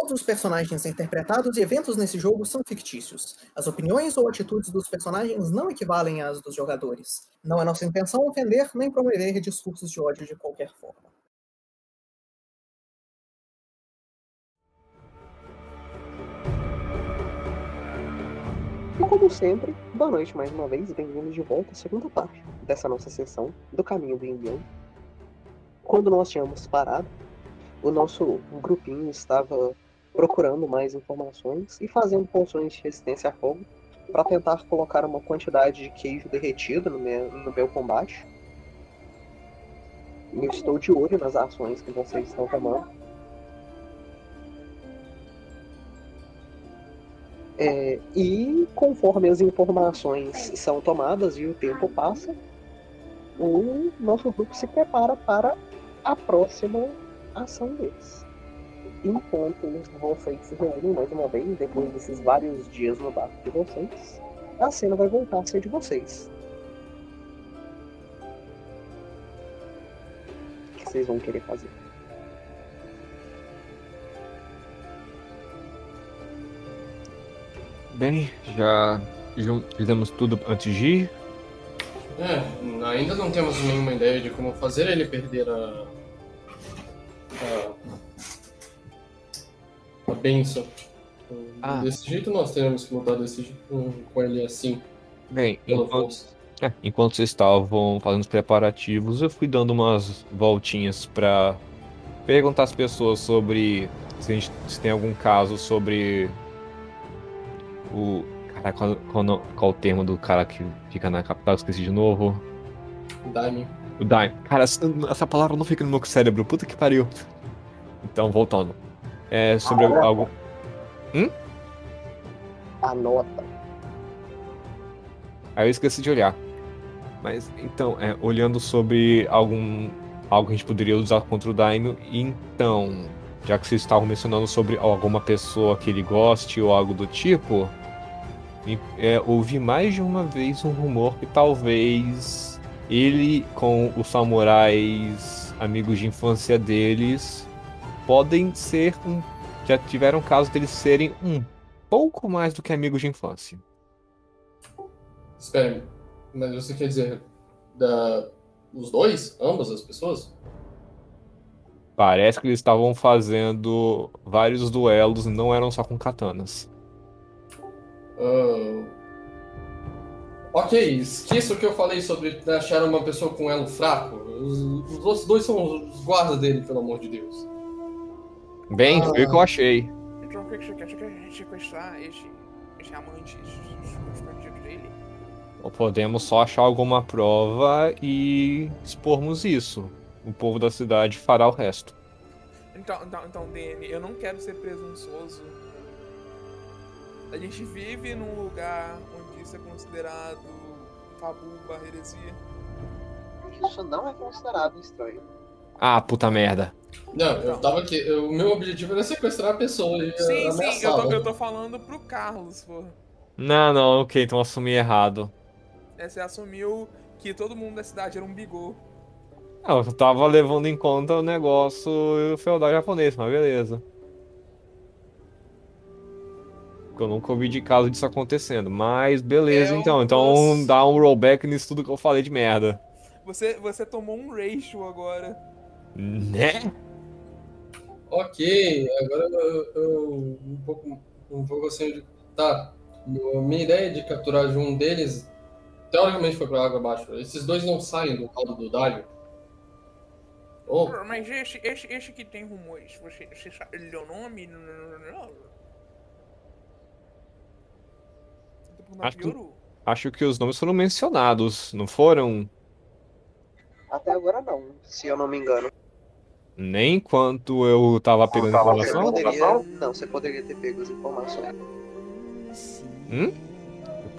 Todos os personagens interpretados e eventos nesse jogo são fictícios. As opiniões ou atitudes dos personagens não equivalem às dos jogadores. Não é nossa intenção ofender nem promover discursos de ódio de qualquer forma. E como sempre, boa noite mais uma vez, bem-vindos de volta à segunda parte dessa nossa sessão do Caminho do Indião. Quando nós tínhamos parado, o nosso grupinho estava procurando mais informações e fazendo poções de resistência a fogo para tentar colocar uma quantidade de queijo derretido no meu, no meu combate. Eu estou de olho nas ações que vocês estão tomando. É, e conforme as informações são tomadas e o tempo passa, o nosso grupo se prepara para a próxima ação deles. Enquanto vocês se reúnem mais uma vez, depois desses vários dias no barco de vocês, a cena vai voltar a ser de vocês. O que vocês vão querer fazer? Bem, já fizemos tudo antes de ir. É, ainda não temos nenhuma ideia de como fazer ele perder a. a. a benção. Ah. Desse jeito nós teremos que lutar desse jeito, com- ele assim. Bem, Pela enquanto, força. é, enquanto vocês estavam fazendo os preparativos, eu fui dando umas voltinhas pra perguntar às pessoas sobre se, a gente, se tem algum caso sobre o. Caraca, qual, qual, qual o termo do cara que fica na capital? Esqueci de novo. Daime. O Daime. Cara, essa, essa palavra não fica no meu cérebro. Puta que pariu. Então, voltando. É sobre Ah, algo. Anota. Aí eu esqueci de olhar. Mas então, é, olhando sobre algum algo que a gente poderia usar contra o Daimyo, então, já que vocês estavam mencionando sobre alguma pessoa que ele goste ou algo do tipo, é, ouvi mais de uma vez um rumor que talvez ele com os samurais amigos de infância deles podem ser um já tiveram caso deles serem um pouco mais do que amigos de infância. Espera, mas você quer dizer da os dois, ambas as pessoas? Parece que eles estavam fazendo vários duelos, não eram só com katanas. Ah, Ok, esqueça o que eu falei sobre achar uma pessoa com elo fraco. Os, os outros dois são os guardas dele, pelo amor de Deus. Bem, Ah. foi o que eu achei. Então o que que você quer? Você quer sequestrar esse, esse amante escondido dele? Ou podemos só achar alguma prova e expormos isso. O povo da cidade fará o resto. Então, então, então, eu não quero ser presunçoso. A gente vive num lugar onde isso é considerado tabu barra heresia. Isso não é considerado estranho. Ah, puta merda. Não, eu tava aqui. eu- O meu objetivo era sequestrar a pessoa e Sim, sim, eu tô, eu tô falando pro Carlos, pô. Não, não, ok, então eu assumi errado. É, Você assumiu que todo mundo da cidade era um bigô. Não, eu tava levando em conta o negócio feudal japonês, mas beleza. Eu nunca ouvi de caso disso acontecendo, mas beleza um então. Então doce. dá um rollback nisso tudo que eu falei de merda. Você, você tomou um ratio agora. Né? Ok, agora eu, eu- um pouco um pouco assim de. Tá. Minha ideia de capturar de um deles teoricamente foi pra água abaixo. Esses dois não saem do caldo do Dario. Oh, Mas esse, esse, esse que tem rumores, você, você sabe ele deu nome? Não, não, não, perguntando Acho que-. Acho que os nomes foram mencionados, não foram? Até agora não, se eu não me engano. Nem enquanto eu tava pegando Você informação? poderia. Não, você poderia ter pego as informações. Hum?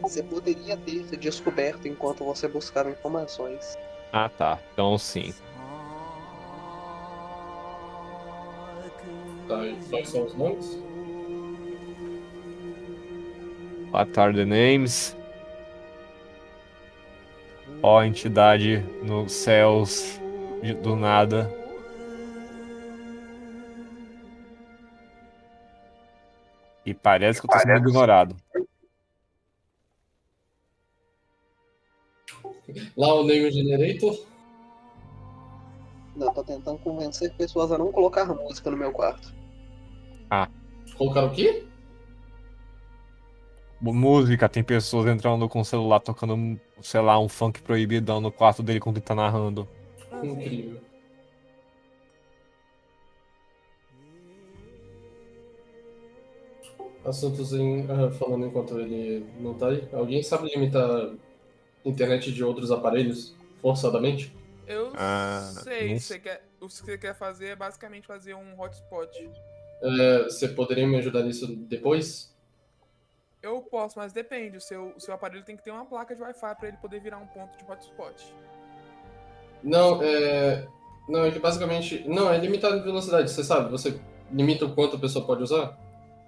Você poderia ter descoberto enquanto você buscava informações. Ah tá, então sim. tá. E quais são os nomes? What are the names? Ó, entidade nos céus do nada. E parece que eu tô sendo ignorado. Lá o Name Generator. Não, eu tô tentando convencer pessoas a não colocar música no meu quarto. Colocaram o quê? Música, tem pessoas entrando com o celular tocando, sei lá, um funk proibidão no quarto dele quando ele tá narrando. Ah. Incrível. Assuntos em, ah, falando enquanto ele não tá aí. Alguém sabe limitar internet de outros aparelhos forçadamente? Eu Ah, sei, não você quer, o que você quer fazer é basicamente fazer um hotspot. É, você poderia me ajudar nisso depois? Eu posso, mas depende. O seu, o seu aparelho tem que ter uma placa de Wi-Fi para ele poder virar um ponto de hotspot. Não, é. Não, é que basicamente. Não, é limitado em velocidade, você sabe? Você limita o quanto a pessoa pode usar?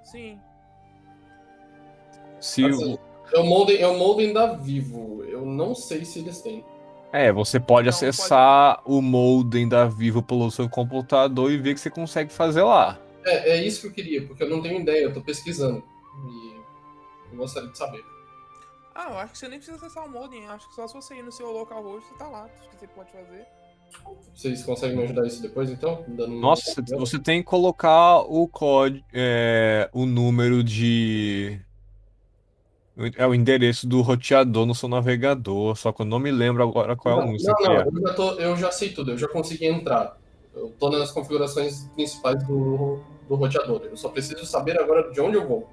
Sim. Se Assim, o... é o modem, é o modem da Vivo. Eu não sei se eles têm. É, você pode Não, acessar o modem da Vivo pelo seu computador e ver o que você consegue fazer lá. É, é isso que eu queria, porque eu não tenho ideia, eu tô pesquisando. E eu gostaria de saber. Ah, eu acho que você nem precisa acessar o modem. Eu acho que só se você ir no seu localhost, você tá lá. Acho que você pode fazer. Vocês conseguem me ajudar isso depois, então? Dando um- Nossa, você- você tem que colocar o código, é, o número de. É o endereço do roteador no seu navegador, só que eu não me lembro agora qual é o que não, quer. eu já, tô- eu já sei tudo, eu já consegui entrar. Eu tô nas configurações principais do, do roteador. Eu só preciso saber agora de onde eu vou.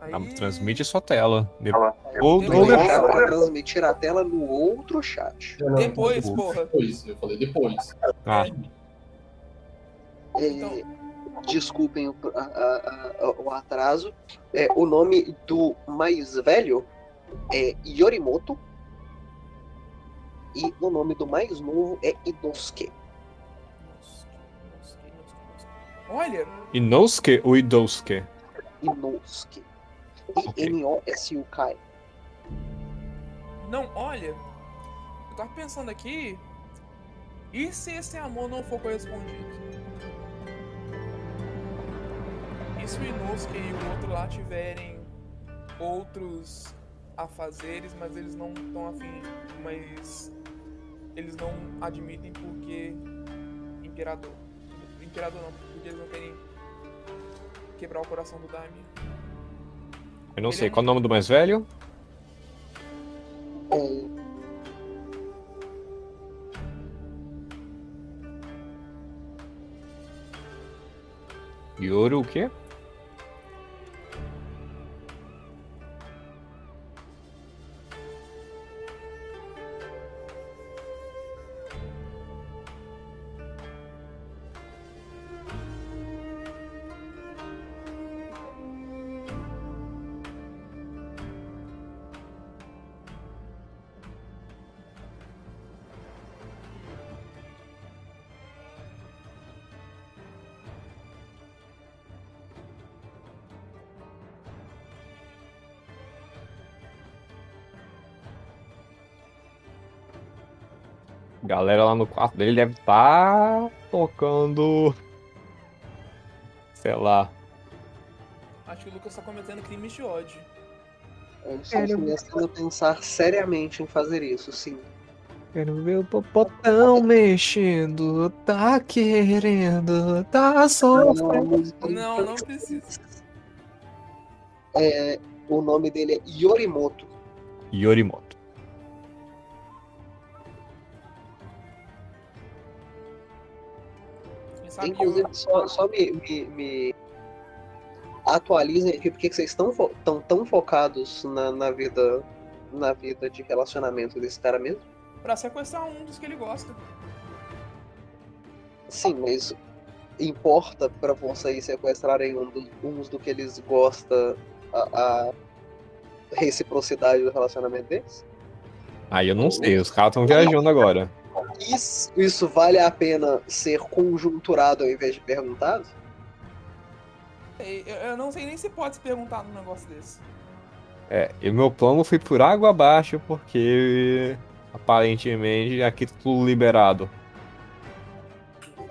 Aí... Ah, transmite sua tela. De- Ela- Ou, Eu ou vou depois. Deixar pra transmitir a tela no outro chat. Não- Depois, porra. Depois, eu falei depois. Ah, É, Então- Desculpem o, a- a- o atraso. É, o nome do mais velho é Yorimoto. E o nome do mais novo é Inosuke. Olha, Inosuke ou Idousuke? Inosuke. I-N-O-S-U-K. não, olha. Eu tava pensando aqui. E se esse amor não for correspondido? E se o Inosuke e o outro lá tiverem outros afazeres, mas eles não estão afim, mas eles não admitem porque imperador. Imperador não, porque eles não querem quebrar o coração do Daime. Eu não Ele sei. é Qual é o nome do mais velho? É, Yoru o quê? Galera lá no quarto dele deve estar tocando. Sei lá. Acho que o Lucas tá cometendo crimes de ódio. eu estou começando a pensar seriamente em fazer isso, sim. Quero ver o popotão mexendo, tá querendo, tá sofrendo. Não, não precisa. É, o nome dele é Yorimoto. Yorimoto. Sabe Inclusive, só, só me, me, me atualizem aqui porque que vocês estão fo tão, tão focados na, na vida na vida de relacionamento desse cara mesmo. pra sequestrar um dos que ele gosta. Sim, mas importa pra vocês sequestrarem um do- uns do que eles gostam a, a reciprocidade do relacionamento deles? Aí eu não sei, os caras estão viajando agora. Isso, isso vale a pena ser conjunturado ao invés de perguntado? Eu, eu não sei nem se pode se perguntar num negócio desse. É, e o meu plano foi por água abaixo, porque aparentemente aqui tá tudo liberado.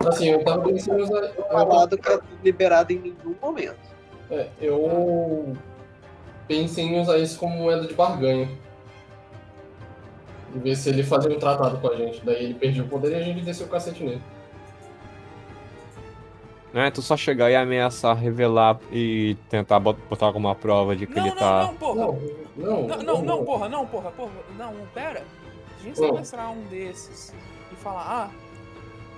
Assim, eu tava pensando Falado que é liberado em nenhum momento. É, eu pensei em usar isso como moeda de barganha. E ver se ele fazia um tratado com a gente. Daí ele perdia o poder e a gente desceu o cacete nele. Não é tu só chegar e ameaçar, revelar e tentar bot- botar alguma prova de que Não, ele não, tá. não, porra. Não, não, Não, não, não, porra, não, porra, porra. Não, pera. Se a gente Não. sequestrar um desses e falar, ah,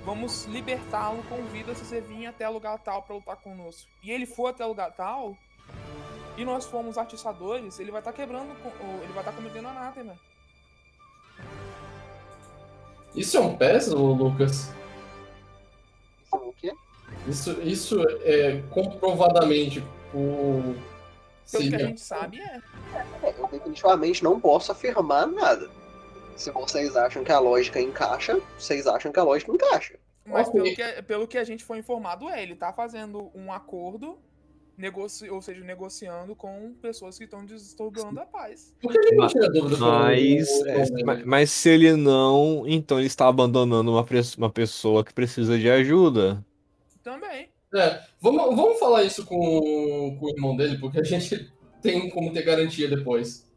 vamos libertá-lo com vida se você vir até lugar tal pra lutar conosco. E ele for até lugar tal, e nós formos atiçadores, ele vai estar quebrando, co- o- ele vai estar cometendo anátema. Isso é um PES, ô Lucas? Isso é o quê? Isso, isso é comprovadamente o. Pelo que a gente sabe, é. É, eu definitivamente não posso afirmar nada. Se vocês acham que a lógica encaixa, vocês acham que a lógica encaixa. Mas pelo que, pelo que a gente foi informado, é, ele tá fazendo um acordo, negoci, ou seja, negociando com pessoas que estão disturbando a paz. Por que a gente não tira dúvida com Mas, é, o- ma- mas se ele não, então ele está abandonando uma, uma pessoa que precisa de ajuda. Também. É, vamos, vamos falar isso com, com o irmão dele, porque a gente tem como ter garantia depois.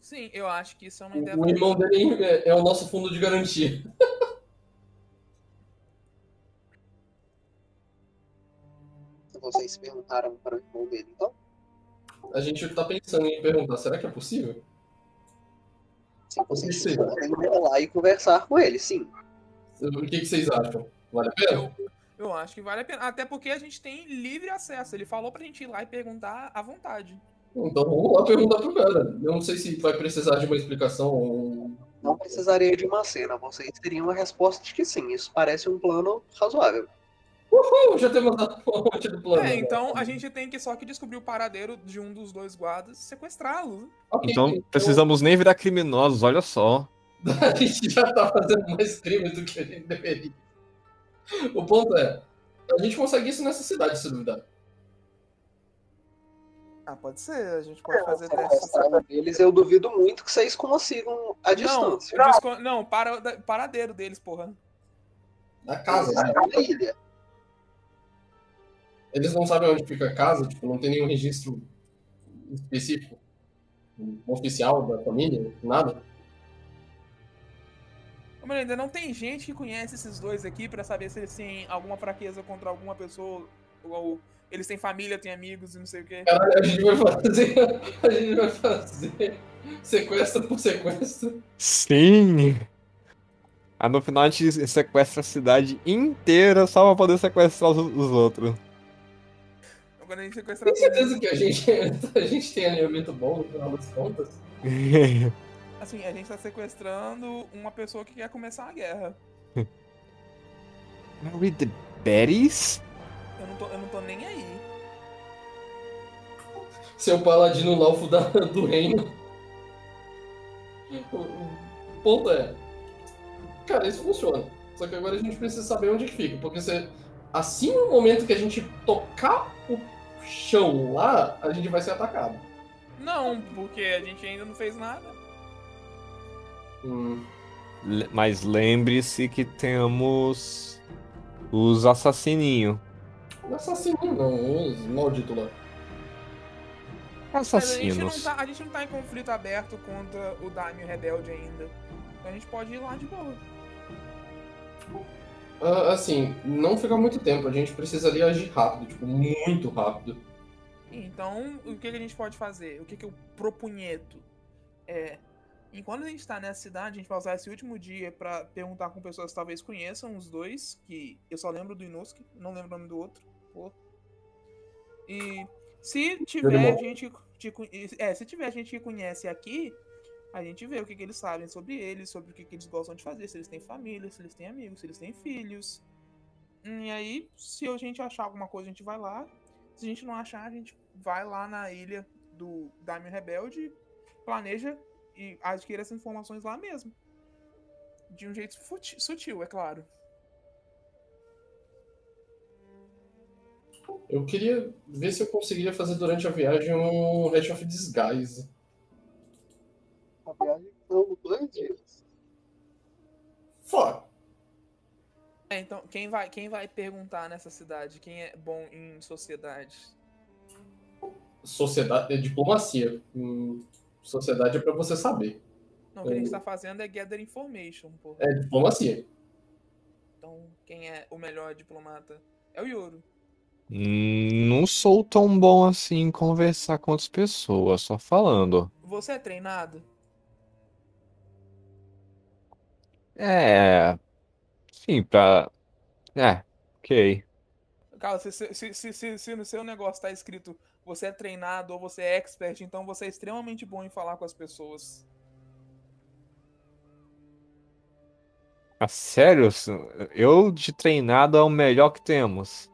Sim, eu acho que isso é uma ideia. O, o irmão dele é, é o nosso fundo de garantia. Vocês perguntaram para o irmão dele, então? A gente tá pensando em perguntar, será que é possível? Sim, vocês podem ir lá e conversar com ele, sim. O que, que vocês acham? Vale a pena? Eu, eu acho que vale a pena. Até porque a gente tem livre acesso. Ele falou pra gente ir lá e perguntar à vontade. Então vamos lá perguntar pro cara. Eu não sei se vai precisar de uma explicação ou Não precisaria de uma cena, vocês teriam a resposta de que sim. Isso parece um plano razoável. Uh, já temos a fonte do plano. É, então a gente tem que só que descobrir o paradeiro de um dos dois guardas e sequestrá-lo. Ok, Então precisamos nem virar criminosos, olha só. A gente já tá fazendo mais crimes do que a gente deveria. O ponto é, a gente consegue isso nessa cidade, se duvidar. Ah, pode ser. A gente pode fazer testes. Sequestrar eles, eu duvido muito que vocês consigam a Não, distância. desco- não para, paradeiro deles, porra. Na casa, né? na ilha. Eles não sabem onde fica a casa, tipo, não tem nenhum registro específico, oficial da família, nada. Mas ainda não tem gente que conhece esses dois aqui pra saber se eles têm alguma fraqueza contra alguma pessoa ou eles têm família, têm amigos e não sei o quê. Caralho, a gente vai fazer. A gente vai fazer sequestro por sequestro. Sim! Aí no final a gente sequestra a cidade inteira só pra poder sequestrar os, os outros. Quando a gente sequestrar Tem certeza que a gente, a gente tem alinhamento bom no final das contas? Assim, a gente tá sequestrando uma pessoa que quer começar a guerra. Are we the baddies? Eu não tô, eu não tô nem aí. Seu paladino laufo da, do reino. O, o ponto é. Cara, isso funciona. Só que agora a gente precisa saber onde que fica. Porque se, assim no momento que a gente tocar o chão lá, a gente vai ser atacado. Não, porque a gente ainda não fez nada. Hum. Mas lembre-se que temos os assassininhos. Não assassino, não, os malditos lá. Mas a gente, não Assassinos. tá, a gente não tá em conflito aberto contra o Daimyo Rebelde ainda. Então a gente pode ir lá de boa. Ah, assim, não fica muito tempo, a gente precisaria agir rápido, tipo, muito rápido. Então, o que, que a gente pode fazer? O que, que eu propunheto? É. Enquanto a gente tá nessa cidade, a gente vai usar esse último dia pra perguntar com pessoas que talvez conheçam os dois, que eu só lembro do Inosuke, não lembro o nome do outro. Pô. E se tiver gente. É, se tiver gente que conhece aqui, a gente vê o que, que eles sabem sobre eles, sobre o que, que eles gostam de fazer, se eles têm família, se eles têm amigos, se eles têm filhos. E aí, se a gente achar alguma coisa, a gente vai lá. Se a gente não achar, a gente vai lá na ilha do Daimyo Rebelde, planeja e adquire essas informações lá mesmo. De um jeito sutil, é claro. Eu queria ver se eu conseguiria fazer durante a viagem um Hatch of Disguise. Viagem são dois dias. Fora. É, então, quem vai, quem vai perguntar nessa cidade? Quem é bom em sociedade? sociedade, é diplomacia. Hum, sociedade é pra você saber. Não, o que a gente tá fazendo é gather information, pô. É diplomacia. Então, quem é o melhor diplomata? É o Yoro. Hum, Não sou tão bom assim em conversar com outras pessoas, só falando. Você é treinado? É. Sim, pra. É, ok. Cara, se, se, se, se, se- se no seu negócio tá escrito você é treinado ou você é expert, então você é extremamente bom em falar com as pessoas. Ah, sério? Eu de treinado é o melhor que temos.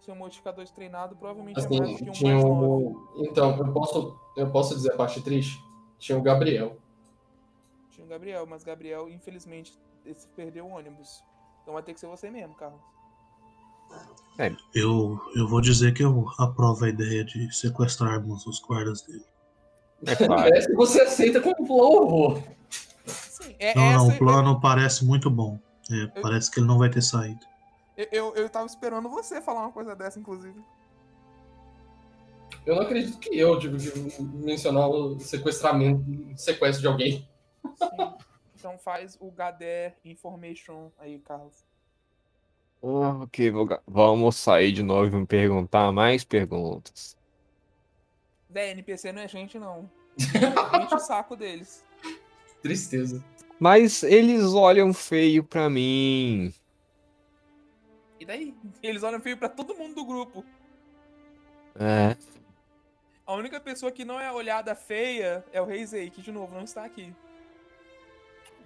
Seu modificador de treinado provavelmente é Assim, mais do que um tinha mais. Então, eu posso, eu posso dizer a parte triste? Tinha o Gabriel. Tinha o Gabriel, mas Gabriel, infelizmente, esse perdeu o ônibus. Então vai ter que ser você mesmo, Carlos. Eu, eu vou dizer que eu aprovo a ideia de sequestrarmos os guardas dele. É claro. Parece que você aceita como. Sim, é Não, não, o plano parece muito bom. É, parece que ele não vai ter saído. Eu, eu, eu tava esperando você falar uma coisa dessa, inclusive. Eu não acredito que eu tive que mencionar o sequestramento, sequestro de alguém. Sim. Então faz o Gather Information aí, Carlos. Ok, vou vamos sair de novo e me perguntar mais perguntas. Véi, NPC não é gente, não. Enche o saco deles. Tristeza. Mas eles olham feio pra mim. E daí? Eles olham feio pra todo mundo do grupo. É, A única pessoa que não é olhada feia é o Reisei, que de novo não está aqui.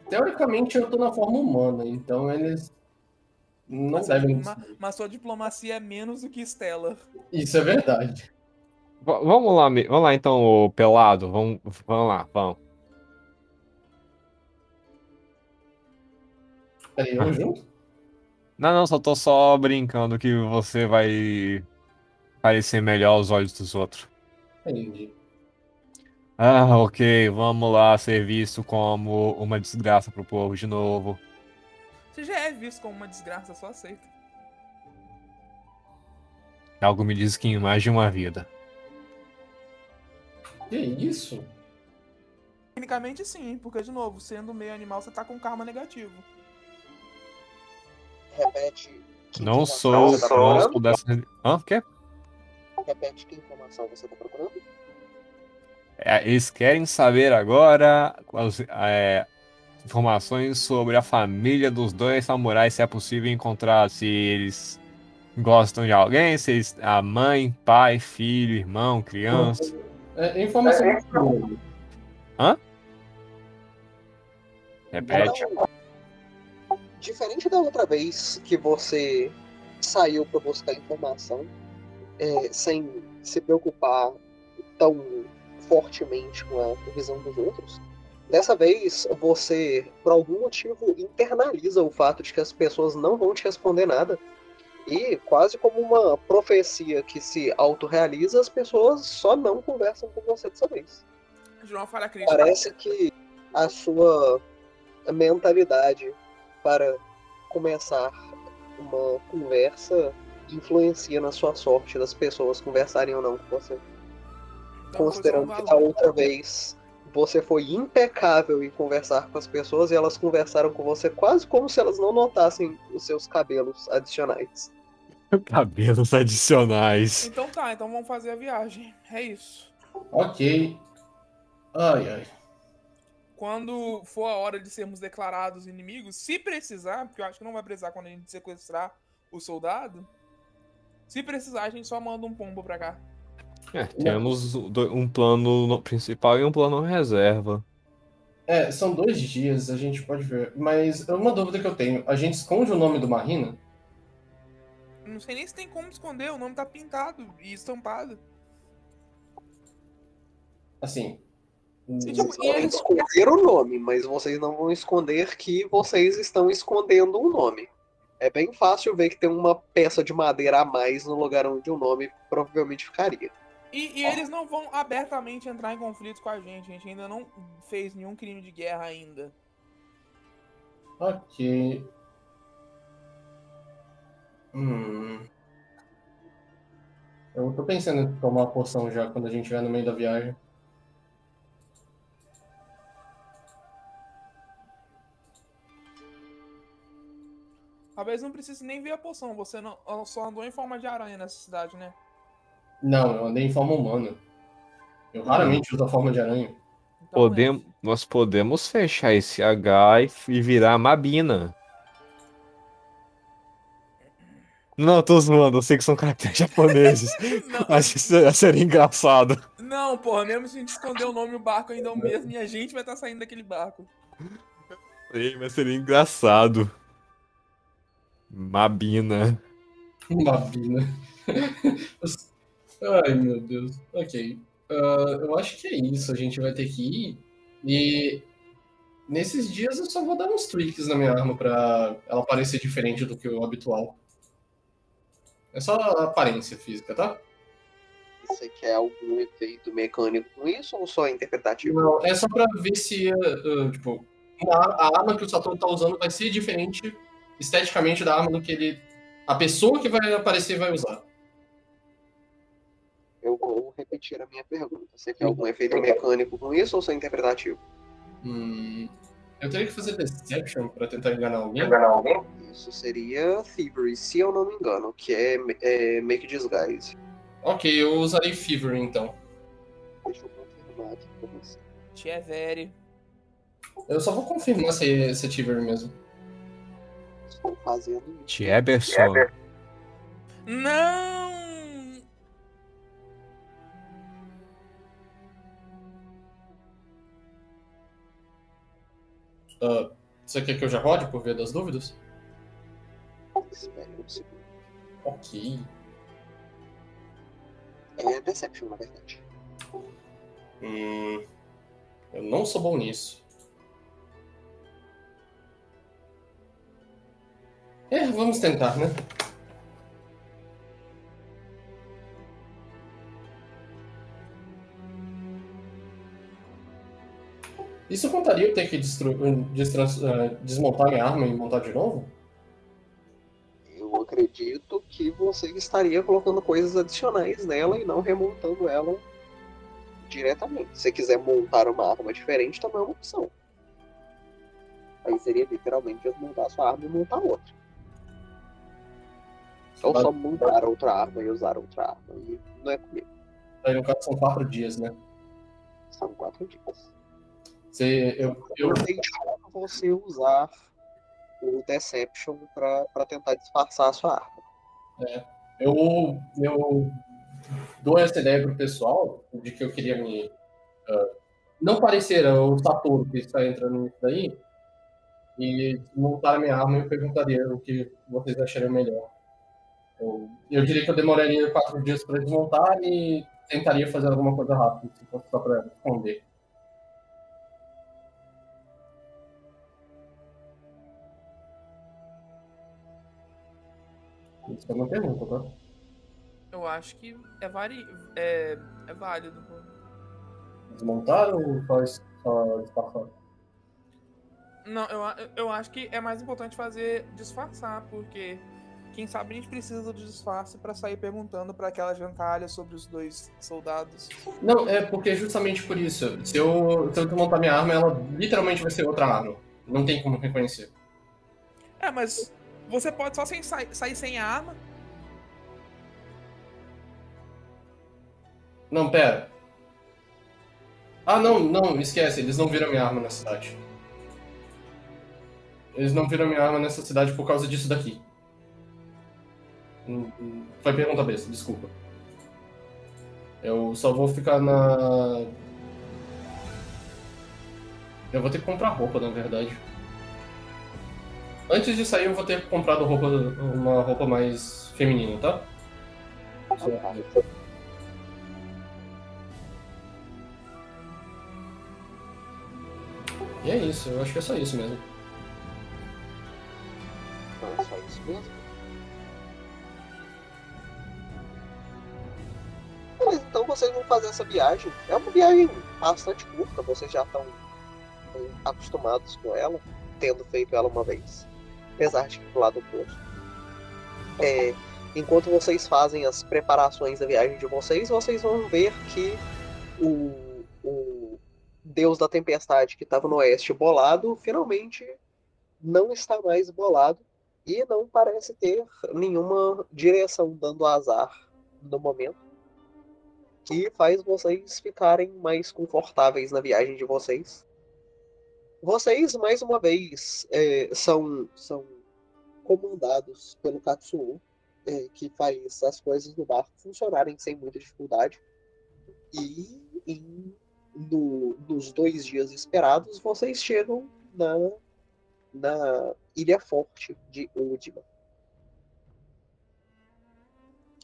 Teoricamente, eu tô na forma humana, então eles não Mas, devem. ma- mas sua diplomacia é menos do que Stella. Isso é verdade. Va- vamos lá, vamos lá então, pelado. Vamos, vamos lá, vamos. Peraí, eu junto? Não, não, só tô só brincando que você vai parecer melhor aos olhos dos outros. Entendi. Ah, ok, vamos lá ser visto como uma desgraça pro povo de novo. Você já é visto como uma desgraça, só aceita. Algo me diz que em mais de uma vida. Que isso? Tecnicamente sim, porque de novo, sendo meio animal, você tá com karma negativo. Repete. Não informação sou, tá não sou dessa. Hã? Quê? Repete que informação você tá procurando? É, eles querem saber agora as é, informações sobre a família dos dois samurais, se é possível encontrar se eles gostam de alguém, se eles, a mãe, pai, filho, irmão, criança. É, informação. Repete. Então, diferente da outra vez que você saiu para buscar informação, é, sem se preocupar tão fortemente com a visão dos outros, dessa vez você, por algum motivo, internaliza o fato de que as pessoas não vão te responder nada. E, quase como uma profecia que se autorrealiza, as pessoas só não conversam com você dessa vez. Uma falha crítica. Parece que a sua mentalidade para começar uma conversa influencia na sua sorte das pessoas conversarem ou não com você. Considerando que da outra vez você foi impecável em conversar com as pessoas e elas conversaram com você quase como se elas não notassem os seus cabelos adicionais. Cabelos adicionais. Então tá, então vamos fazer a viagem. É isso. Ok. Ai, ai. Quando for a hora de sermos declarados inimigos, se precisar, porque eu acho que não vai precisar quando a gente sequestrar o soldado. Se precisar, a gente só manda um pombo pra cá. É, temos um plano no- principal e um plano reserva. É, são dois dias, a gente pode ver. Mas uma dúvida que eu tenho: a gente esconde o nome do Marina? Não sei nem se tem como esconder, o nome tá pintado e estampado. Assim. Vocês vão esconder o nome, mas vocês não vão esconder que vocês estão escondendo o nome. É bem fácil ver que tem uma peça de madeira a mais no lugar onde o nome provavelmente ficaria. E, e eles não vão abertamente entrar em conflito com a gente. A gente ainda não fez nenhum crime de guerra ainda. Ok. Hum. Eu tô pensando em tomar uma poção já quando a gente estiver no meio da viagem. Talvez não precise nem ver a poção. Você não, só andou em forma de aranha nessa cidade, né? Não, eu andei em forma humana. Eu raramente uso a forma de aranha. Então, Podem, nós podemos fechar esse H e, virar a Mabina. Não, tô zoando, eu sei que são caracteres japoneses. Não. Mas isso seria engraçado. Não, porra, mesmo se a gente esconder o nome, o barco ainda é o mesmo e a gente vai estar saindo daquele barco. Sei, mas seria engraçado. Mabina. Mabina. Ai, meu Deus. Ok. Ah, eu acho que é isso. A gente vai ter que ir. E nesses dias eu só vou dar uns tweaks na minha arma pra ela parecer diferente do que o habitual. É só a aparência física, tá? Você quer algum efeito mecânico com isso ou só interpretativo? Não, é só pra ver se, ah, tipo, a, a arma que o Satoru tá usando vai ser diferente esteticamente da arma do que ele. A pessoa que vai aparecer vai usar. Eu vou repetir a minha pergunta. Você quer algum efeito mecânico com isso ou só interpretativo? Hum, eu teria que fazer Deception pra tentar enganar alguém. Isso seria Thievery, se eu não me engano, que é, é Make Disguise. Ok, eu usarei Fever então. Deixa eu confirmar aqui pra você. Tievere. Eu só vou confirmar se, se é Tiver mesmo. Estou fazendo isso. Tieberson. Não! Ah, você quer que eu já rode por via das dúvidas? Ok. É Deception, na verdade. Hum, eu não sou bom nisso. É, vamos tentar, né? Isso contaria eu ter que destrans- eh, desmontar minha arma e montar de novo? Eu acredito que você estaria colocando coisas adicionais nela e não remontando ela diretamente. Se você quiser montar uma arma diferente, também é uma opção. Aí seria literalmente desmontar sua arma e montar outra. Ou só montar outra arma e usar outra arma. E não é comigo. Aí no caso são quatro dias, né? São quatro dias. Você, eu, eu, você usar o Deception pra tentar disfarçar a sua arma. eu, eu dou essa ideia pro pessoal de que eu queria me. ah, não parecer o Satoru que está entrando nisso daí. E montar a minha arma eu perguntaria o que vocês achariam melhor. Eu, eu diria que eu demoraria quatro dias para desmontar e tentaria fazer alguma coisa rápida, se fosse só para esconder. Isso é uma pergunta, tá? Eu acho que é, vari... é... é válido. Desmontar ou só, só disfarçar? Não, eu, eu acho que é mais importante fazer disfarçar, porque quem sabe a gente precisa do disfarce pra sair perguntando pra aquela gentalha sobre os dois soldados. Não, é porque justamente por isso. Se eu, se eu desmontar minha arma, ela literalmente vai ser outra arma. Não tem como reconhecer. É, mas você pode só sem sai- sair sem a arma. Não, pera. Ah, não, não, esquece. Eles não viram minha arma na cidade. Eles não viram minha arma nessa cidade por causa disso daqui. Hum, hum, Foi pergunta besta, desculpa. Eu só vou ficar na. Eu vou ter que comprar roupa, na verdade. Antes de sair, eu vou ter comprado roupa, uma roupa mais feminina, tá? E é isso, eu acho que é só isso mesmo. Então é só isso mesmo. Beleza, então vocês vão fazer essa viagem. É uma viagem bastante curta, vocês já estão acostumados com ela, tendo feito ela uma vez. Apesar de que do lado oposto. É, enquanto vocês fazem as preparações da viagem de vocês, vocês vão ver que o, o deus da tempestade que estava no oeste bolado, finalmente não está mais bolado e não parece ter nenhuma direção dando azar no momento. Que faz vocês ficarem mais confortáveis na viagem de vocês. Vocês, mais uma vez, é, são, são comandados pelo Katsuo, é, que faz as coisas do barco funcionarem sem muita dificuldade. E no, nos dois dias esperados, vocês chegam na, na Ilha Forte de Udima.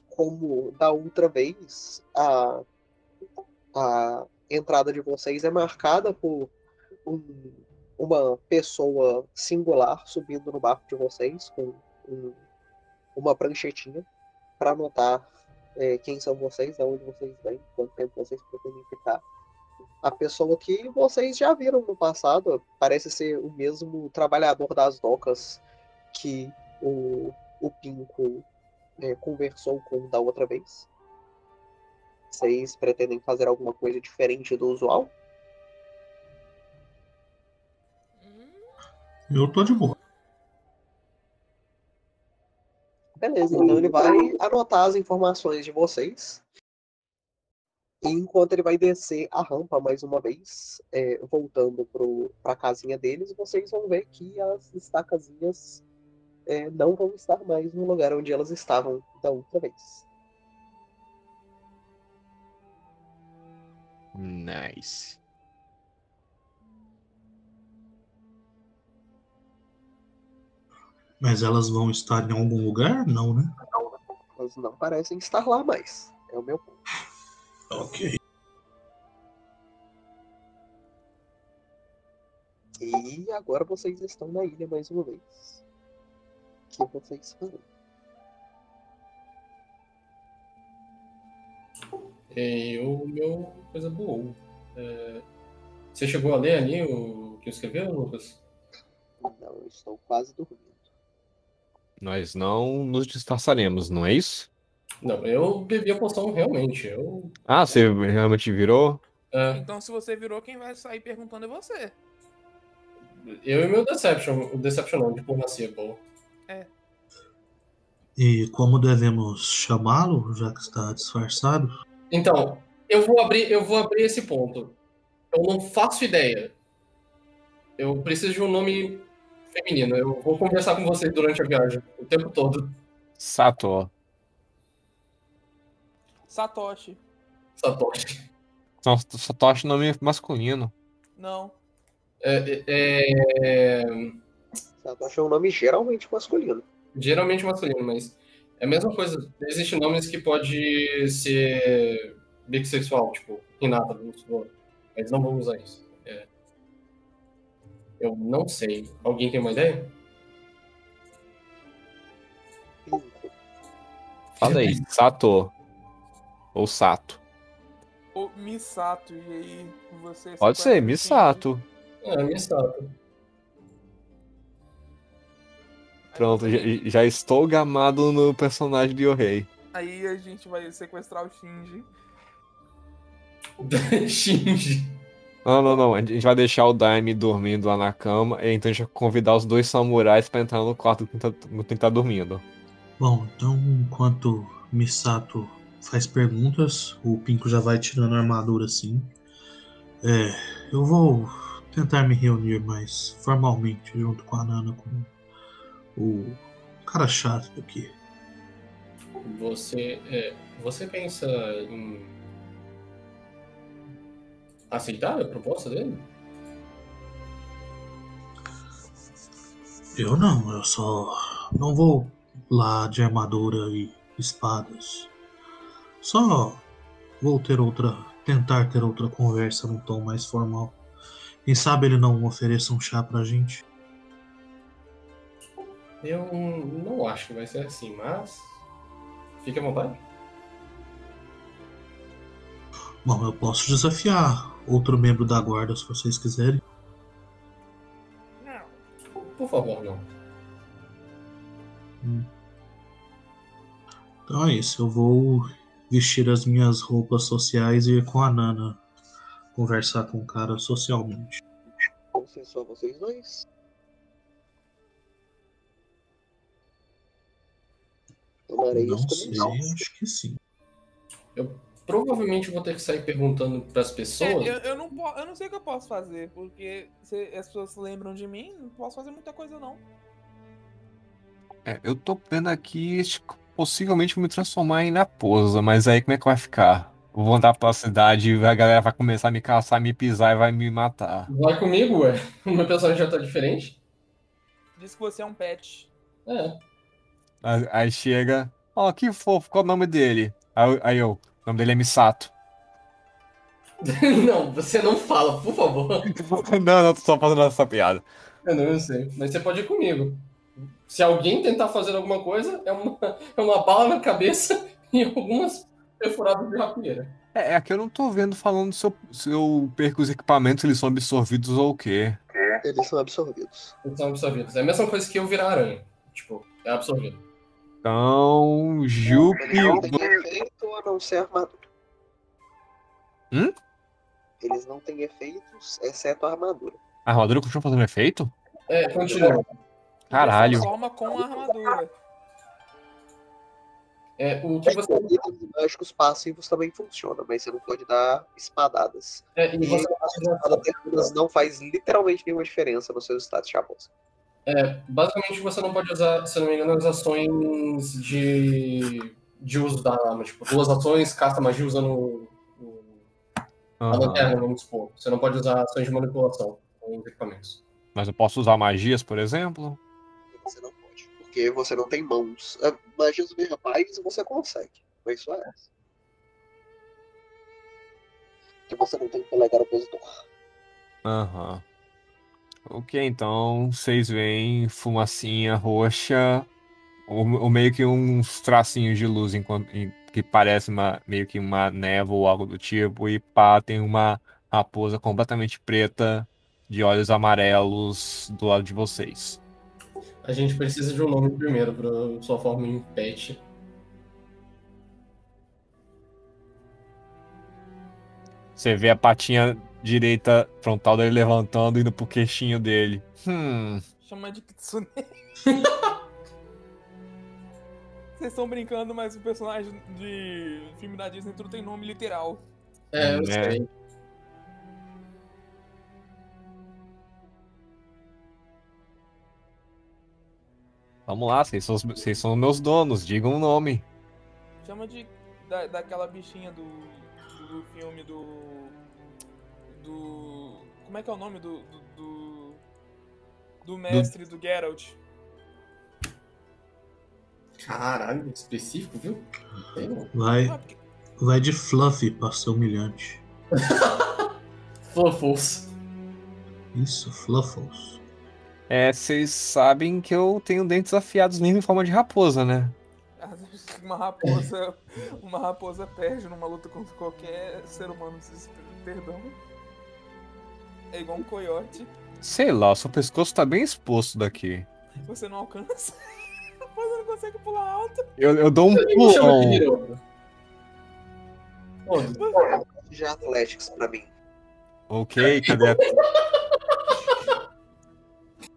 Como da outra vez, a, a entrada de vocês é marcada por um, uma pessoa singular subindo no barco de vocês com um, uma pranchetinha para anotar é, quem são vocês, de onde vocês vêm, quanto tempo vocês pretendem ficar. A pessoa que vocês já viram no passado parece ser o mesmo trabalhador das docas que o, o Pinco é, conversou com da outra vez. Vocês pretendem fazer alguma coisa diferente do usual? Eu tô de boa. Beleza, então ele vai anotar as informações de vocês. E enquanto ele vai descer a rampa mais uma vez, é, voltando para a casinha deles, vocês vão ver que as estacazinhas é, não vão estar mais no lugar onde elas estavam da outra vez. Nice. Mas elas vão estar em algum lugar? Não, né? Elas não parecem estar lá mais. É o meu ponto. Ok. E agora vocês estão na ilha mais uma vez. O que vocês farão? Eu, meu, coisa boa. É, você chegou a ler ali o que eu escrevi, Lucas? Não, eu estou quase dormindo. Nós não nos disfarçaremos, não é isso? Não, eu bebi a poção realmente. Eu, Ah, você realmente virou? é, Então, se você virou, quem vai sair perguntando é você. eu e meu Deception. O Deception não, diplomacia, pô. E como devemos chamá-lo, já que está disfarçado? Então, eu vou abrir, eu vou abrir esse ponto. Eu não faço ideia. Eu preciso de um nome feminino. Eu vou conversar com vocês durante a viagem, o tempo todo. Sato. Satoshi. Satoshi. Não, Satoshi é nome masculino. Não. É, é, é, Satoshi é um nome geralmente masculino. geralmente masculino, mas é a mesma coisa. Existem nomes que pode ser bissexual, tipo Renata, vamos supor. Mas não vamos usar isso. Eu não sei. Alguém tem uma ideia? Fala aí, Sato. Ou Sato. Ou Misato, e aí você... Pode ser, conhece Misato. É, Misato. Pronto, já, já estou gamado no personagem de Yohei. aí a gente vai sequestrar o Shinji. Shinji. Não, não, não. A gente vai deixar o Daime dormindo lá na cama. E então a gente vai convidar os dois samurais pra entrar no quarto que tá, quem tá dormindo. Bom, então enquanto Misato faz perguntas, o Pinco já vai tirando a armadura assim. É, eu vou tentar me reunir mais formalmente junto com a Nana, com o cara chato daqui. Você, é, você pensa em aceitar a proposta dele? Eu não, eu só não vou lá de armadura e espadas. Só vou ter outra, tentar ter outra conversa num tom mais formal. Quem sabe ele não ofereça um chá pra gente? Eu não acho que vai ser assim, mas fique à vontade. Bom, eu posso desafiar outro membro da guarda se vocês quiserem. Não. Por favor, não. Então é isso, eu vou vestir as minhas roupas sociais e ir com a Nana conversar com o cara socialmente. Vão ser só vocês dois? Tomarei Não isso sei, acho que sim. Provavelmente vou ter que sair perguntando pras É, pessoas. eu, eu, não eu não sei o que eu posso fazer, porque se as pessoas lembram de mim, não posso fazer muita coisa não. É, eu tô vendo aqui, possivelmente vou me transformar em raposa, mas aí como é que vai ficar? Eu vou andar pela cidade e a galera vai começar a me caçar, me pisar e vai me matar. Vai comigo, ué. O meu personagem já tá diferente. Diz que você é um pet. É. Aí, aí chega, ó, que fofo, qual o nome dele? Aí, eu- aí eu, o nome dele é Misato. não, você não fala, por favor. não, não, tô só fazendo essa piada. Eu não eu sei. Mas você pode ir comigo. Se alguém tentar fazer alguma coisa, é uma, é uma bala na cabeça e algumas perfuradas de rapieira. É, é que eu não tô vendo falando se eu, se eu perco os equipamentos, eles são absorvidos ou o quê. Eles são absorvidos. Eles são absorvidos. É a mesma coisa que eu virar aranha. Tipo, é absorvido. Então, Jupe. Não ser armadura. Hum? Eles não têm efeitos, exceto a armadura. A armadura continua fazendo efeito? É, continua. Caralho. Transforma com a armadura. É, o que você. Itens mágicos passivos também funcionam, mas você não pode dar espadadas. É, e E você terminas não faz literalmente nenhuma diferença no seu status de raposa. É, basicamente você não pode usar, se não me engano, as ações de, de uso da arma. Tipo, duas ações, casta magia usando o- o- a lanterna, vamos supor. Você não pode usar ações de manipulação com os equipamentos. Mas eu posso usar magias, por exemplo? Você não pode. Porque você não tem mãos. Ah, Magias verbais você consegue. Mas só essa. Que você não tem polegar opositor. Aham. Ok, então vocês veem fumacinha roxa, ou, ou meio que uns tracinhos de luz enquanto, em- que parece uma, meio que uma névoa ou algo do tipo, e pá, tem uma raposa completamente preta, de olhos amarelos do lado de vocês. A gente precisa de um nome primeiro para sua forma em pet. Você vê a patinha direita frontal dele levantando, indo pro queixinho dele. Hum, Chama de Kitsune. Vocês estão brincando, mas o personagem de filme da Disney tudo tem nome literal. É, eu É. sei. vamos lá, vocês são, vocês são meus donos, digam o nome. Chama de. Da, daquela bichinha do. do filme do. Do. Como é que é o nome do. do. do, do mestre do Geralt? Caralho, específico, viu? Vai, vai de Fluffy pra ser humilhante. Fluffles. Isso, Fluffles. É, vocês sabem que eu tenho dentes afiados mesmo em forma de raposa, né? Uma raposa. Uma raposa perde numa luta contra qualquer ser humano. Vocês perdão. É igual um coiote. Sei lá, o seu pescoço tá bem exposto daqui. Você não alcança. Raposa não consegue pular alto. Eu, eu dou um pulão. Pô, De Athletics pra mim. Ok, cadê a...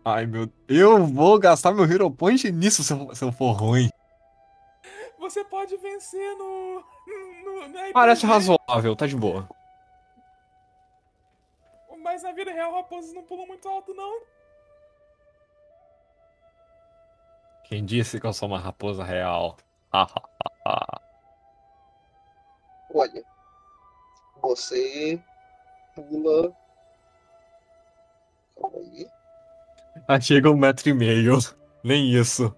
Ai, meu... Eu vou gastar meu Hero Point nisso se eu, se eu for ruim. Você pode vencer no. no, no Parece razoável, tá de boa. Mas na vida real, raposas não pulam muito alto, não. Quem disse que eu sou uma raposa real? Olha. Você pula. Calma aí. Ah, chega um metro e meio. Nem isso.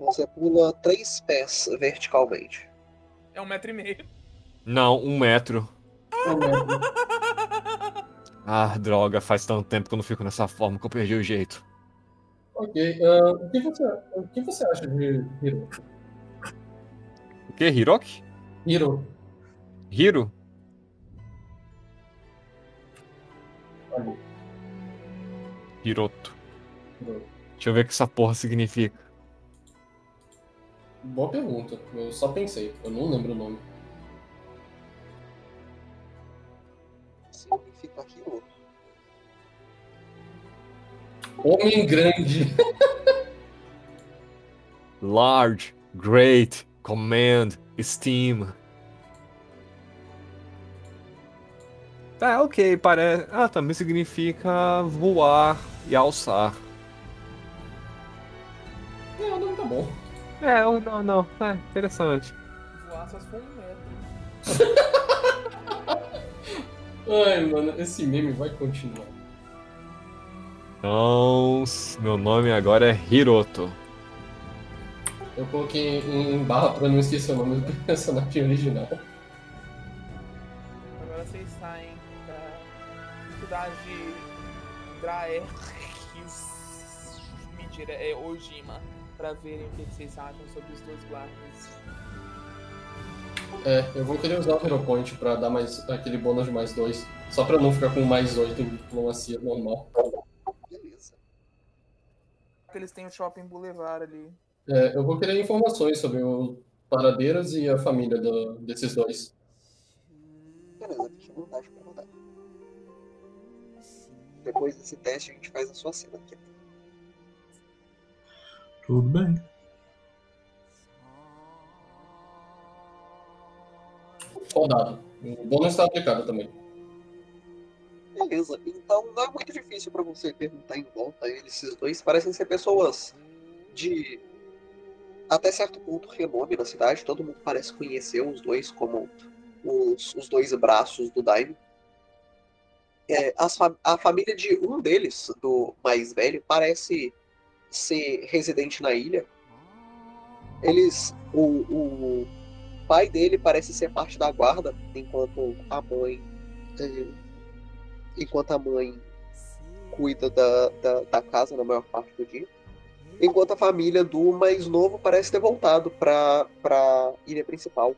Você pula três pés verticalmente. É um metro e meio. Não, um metro. Ah, droga, faz tanto tempo que eu não fico nessa forma que eu perdi o jeito. Ok. ah, o, que você, o que você acha de Hiro? O que, Hiroki? Hiro. Hiro? Ali. Hiroto. Hiro. Deixa eu ver o que essa porra significa. Boa pergunta. Eu só pensei. Eu não lembro o nome. Significa aquilo. Homem grande. Large, great, command, esteem. Tá, ok, parece. Ah, também significa voar e alçar. Não, não tá bom. É, ou não, não. É, interessante. Voar só se for um metro. Ai, mano, esse meme vai continuar. Então, meu nome agora é Hiroto. Eu coloquei em, em barra pra não esquecer o nome do personagem original. Agora vocês saem da cidade de Draerkis. Mentira, é Ojima. Pra verem o que que vocês acham sobre os dois guardas. É, eu vou querer usar o Hero Point pra dar mais aquele bônus de mais dois. Só pra não ficar com mais oito em diplomacia normal. Eles têm o Shopping Boulevard ali. É, eu vou querer informações sobre o Paradeiras e a família do- desses dois. Beleza, deixa eu vontade pra rodar. Depois desse teste, a gente faz a sua cena aqui. Tudo bem. Rodado. O bônus está aplicado também. Beleza, então não é muito difícil pra você perguntar em volta a eles. Esses dois parecem ser pessoas de até certo ponto renome na cidade. Todo mundo parece conhecer os dois como os, os dois braços do Daime. É, fa- a família de um deles, do mais velho, parece ser residente na ilha. Eles. O, o pai dele parece ser parte da guarda, enquanto a mãe. Enquanto a mãe cuida da, da, da casa na maior parte do dia. Enquanto a família do mais novo parece ter voltado para a ilha principal.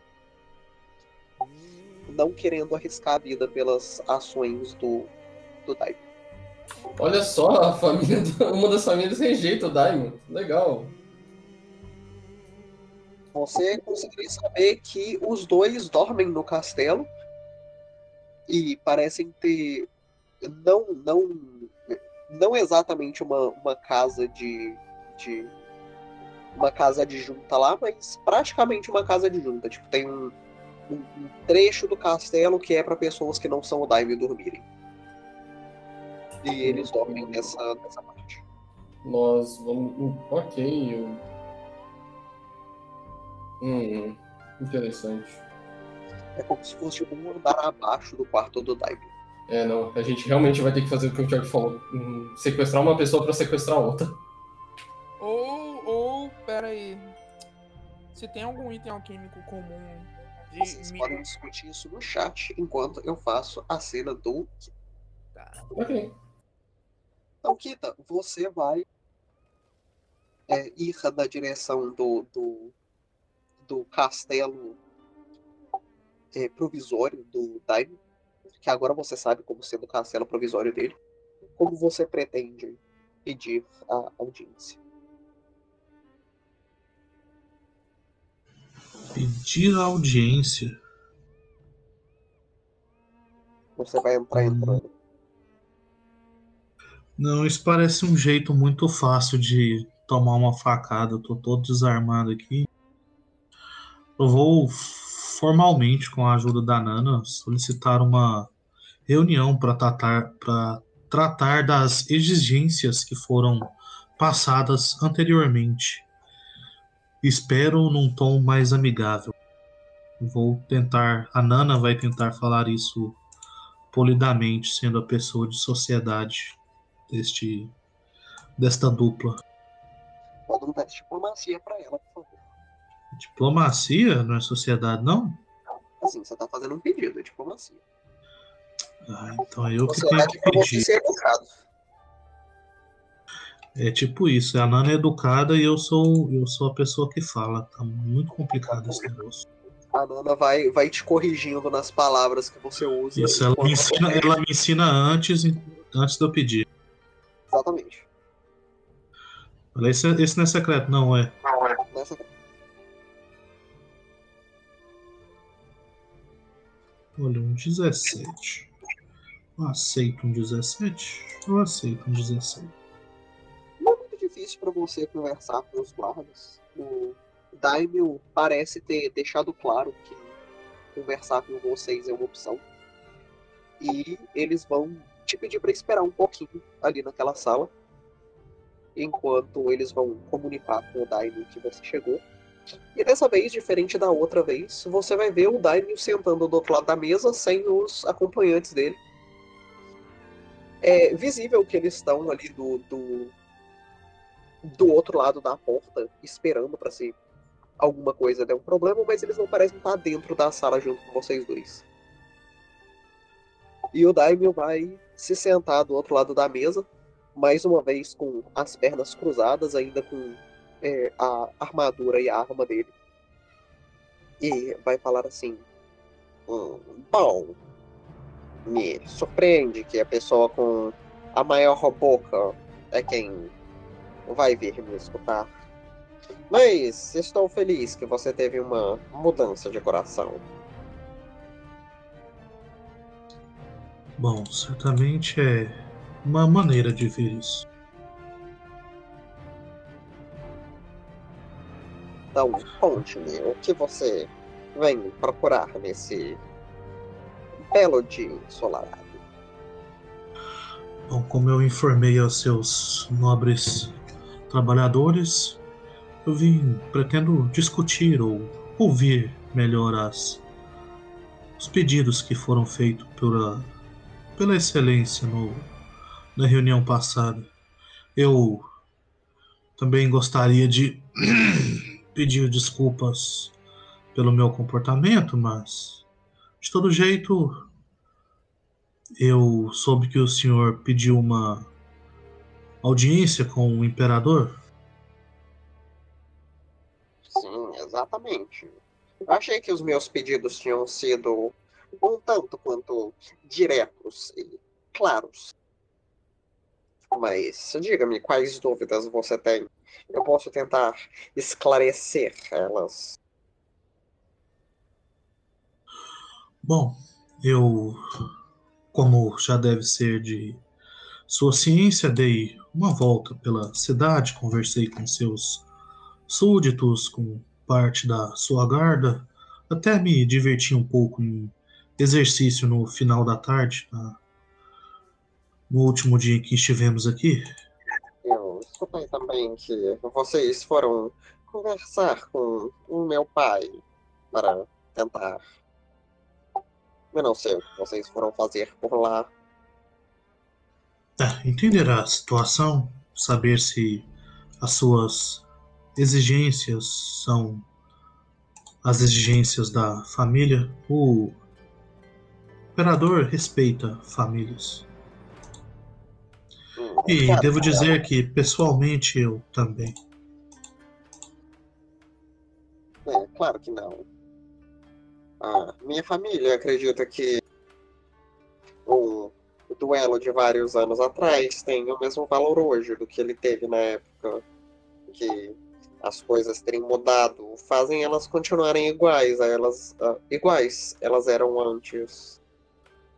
Não querendo arriscar a vida pelas ações do, do Daigo. Olha só, a família do- uma das famílias rejeita o Daimon. Legal. Você conseguiria saber que os dois dormem no castelo e parecem ter não não não exatamente uma, uma casa de, de uma casa de junta lá, mas praticamente uma casa de junta. Tipo, tem um, um, um trecho do castelo que é para pessoas que não são o Daime dormirem. E eles dormem nessa, nessa parte. Nós vamos. Ok. eu- Hum, interessante. É como se fosse um andar abaixo do quarto do Daime. É, não. A gente realmente vai ter que fazer o que o Thiago falou. hum, sequestrar uma pessoa pra sequestrar outra. Ou, ou, pera aí. Se tem algum item alquímico comum de Vocês podem discutir isso no chat enquanto eu faço a cena do Tá. Ok. Então, Kita, você vai é, ir na direção do, do, do castelo é, provisório do Daime, que agora você sabe como sendo o castelo provisório dele. Como você pretende pedir a audiência? Pedir a audiência. Você vai entrar entrando. Não, isso parece um jeito muito fácil de tomar uma facada. Eu tô todo desarmado aqui. Eu vou formalmente, com a ajuda da Nana, solicitar uma reunião para tratar, tratar das exigências que foram passadas anteriormente. Espero num tom mais amigável. Vou tentar. A Nana vai tentar falar isso polidamente, sendo a pessoa de sociedade deste desta dupla. Roda um teste de diplomacia pra ela, por favor. Diplomacia não é sociedade, não? Assim, você tá fazendo um pedido, é diplomacia. Ah, então é eu que tenho que pedir. ser educado. É tipo isso, a Nana é educada e eu sou eu sou a pessoa que fala. Tá muito complicado esse negócio. A Nana vai, vai te corrigindo nas palavras que você usa. Isso, ela me ensina, ela me ensina antes, antes de eu pedir. Exatamente. Esse, esse não é secreto, não é. Nessa... Olha, um 17. Eu aceito um 17? Eu aceito um 17. Não é muito difícil para você conversar com os guardas. O Daimyo parece ter deixado claro que conversar com vocês é uma opção. E eles vão te pedir para esperar um pouquinho ali naquela sala. Enquanto eles vão comunicar com o Daimyo que você chegou. E dessa vez, diferente da outra vez, você vai ver o Daimyo sentando do outro lado da mesa sem os acompanhantes dele. É visível que eles estão ali do, do, do outro lado da porta, esperando para se alguma coisa der um problema, mas eles não parecem estar dentro da sala junto com vocês dois. E o Daimyo vai se sentar do outro lado da mesa, mais uma vez com as pernas cruzadas, ainda com é, a armadura e a arma dele. E vai falar assim: hum, Bom, me surpreende que a pessoa com a maior boca é quem vai vir me escutar. Mas estou feliz que você teve uma mudança de coração. Bom, certamente é uma maneira de ver isso. Então, conte-me o que você vem procurar nesse belo dia ensolarado. Bom, como eu informei aos seus nobres trabalhadores, eu vim pretendo discutir ou ouvir melhor as os pedidos que foram feitos pela pela excelência no, na reunião passada. Eu também gostaria de pedir desculpas pelo meu comportamento, mas de todo jeito eu soube que o senhor pediu uma audiência com o imperador. Sim, exatamente. Achei que os meus pedidos tinham sido um tanto quanto diretos e claros. Mas diga-me quais dúvidas você tem. Eu posso tentar esclarecer elas. Bom, eu, como já deve ser de sua ciência, dei uma volta pela cidade, conversei com seus súditos, com parte da sua guarda, até me diverti um pouco em exercício no final da tarde, na, no último dia que estivemos aqui. Eu escutei também que vocês foram conversar com o meu pai para tentar. Eu não sei o que vocês foram fazer por lá. É, entender a situação, saber se as suas exigências são as exigências da família. O imperador respeita famílias. E devo dizer que, pessoalmente, eu também. É, claro que não. A minha família acredita que o duelo de vários anos atrás tem o mesmo valor hoje do que ele teve na época que as coisas terem mudado fazem elas continuarem iguais a elas ah, iguais elas eram antes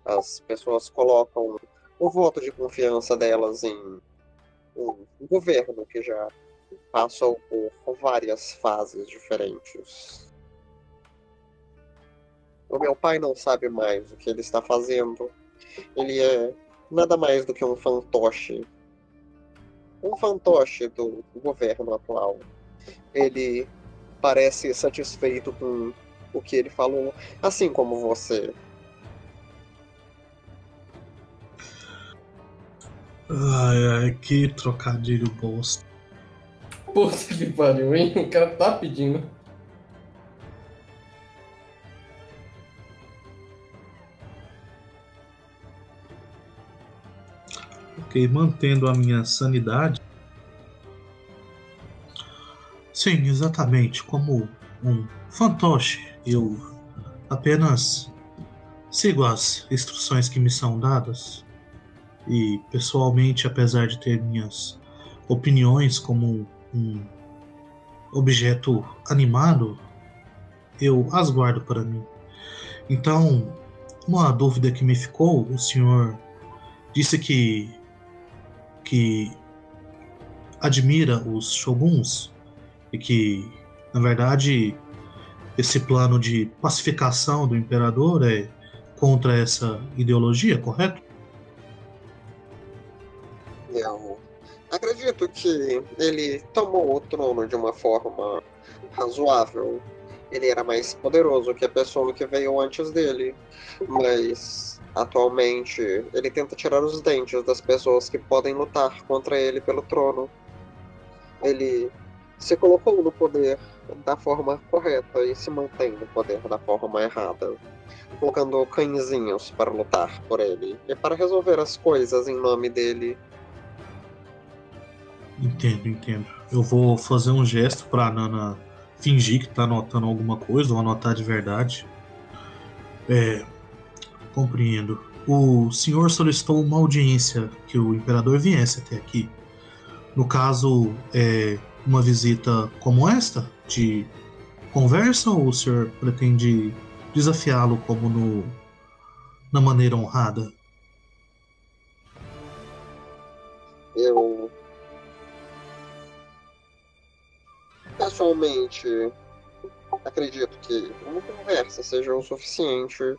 as pessoas colocam o voto de confiança delas em um governo que já passou por várias fases diferentes. O meu pai não sabe mais o que ele está fazendo. Ele é nada mais do que um fantoche. Um fantoche do governo atual. Ele parece satisfeito com o que ele falou, assim como você. Ai, ai, que trocadilho bosta. Puta que pariu, hein? O cara tá pedindo. Ok, mantendo a minha sanidade. Sim, exatamente. Como um fantoche, eu apenas sigo as instruções que me são dadas. E, pessoalmente, apesar de ter minhas opiniões como um objeto animado, eu as guardo para mim. Então, uma dúvida que me ficou, o senhor disse que que admira os shoguns e que, na verdade, esse plano de pacificação do imperador é contra essa ideologia, correto? Que ele tomou o trono de uma forma razoável. Ele era mais poderoso que a pessoa que veio antes dele, mas atualmente ele tenta tirar os dentes das pessoas que podem lutar contra ele pelo trono. Ele se colocou no poder da forma correta e se mantém no poder da forma errada, colocando cãezinhos para lutar por ele e para resolver as coisas em nome dele. Entendo, entendo. Eu vou fazer um gesto para Nana fingir que tá anotando alguma coisa ou anotar de verdade. É, compreendo. O senhor solicitou uma audiência que o imperador viesse até aqui. No caso, é uma visita como esta, de conversa, ou o senhor pretende desafiá-lo como no, na maneira honrada? Eu pessoalmente acredito que uma conversa seja o suficiente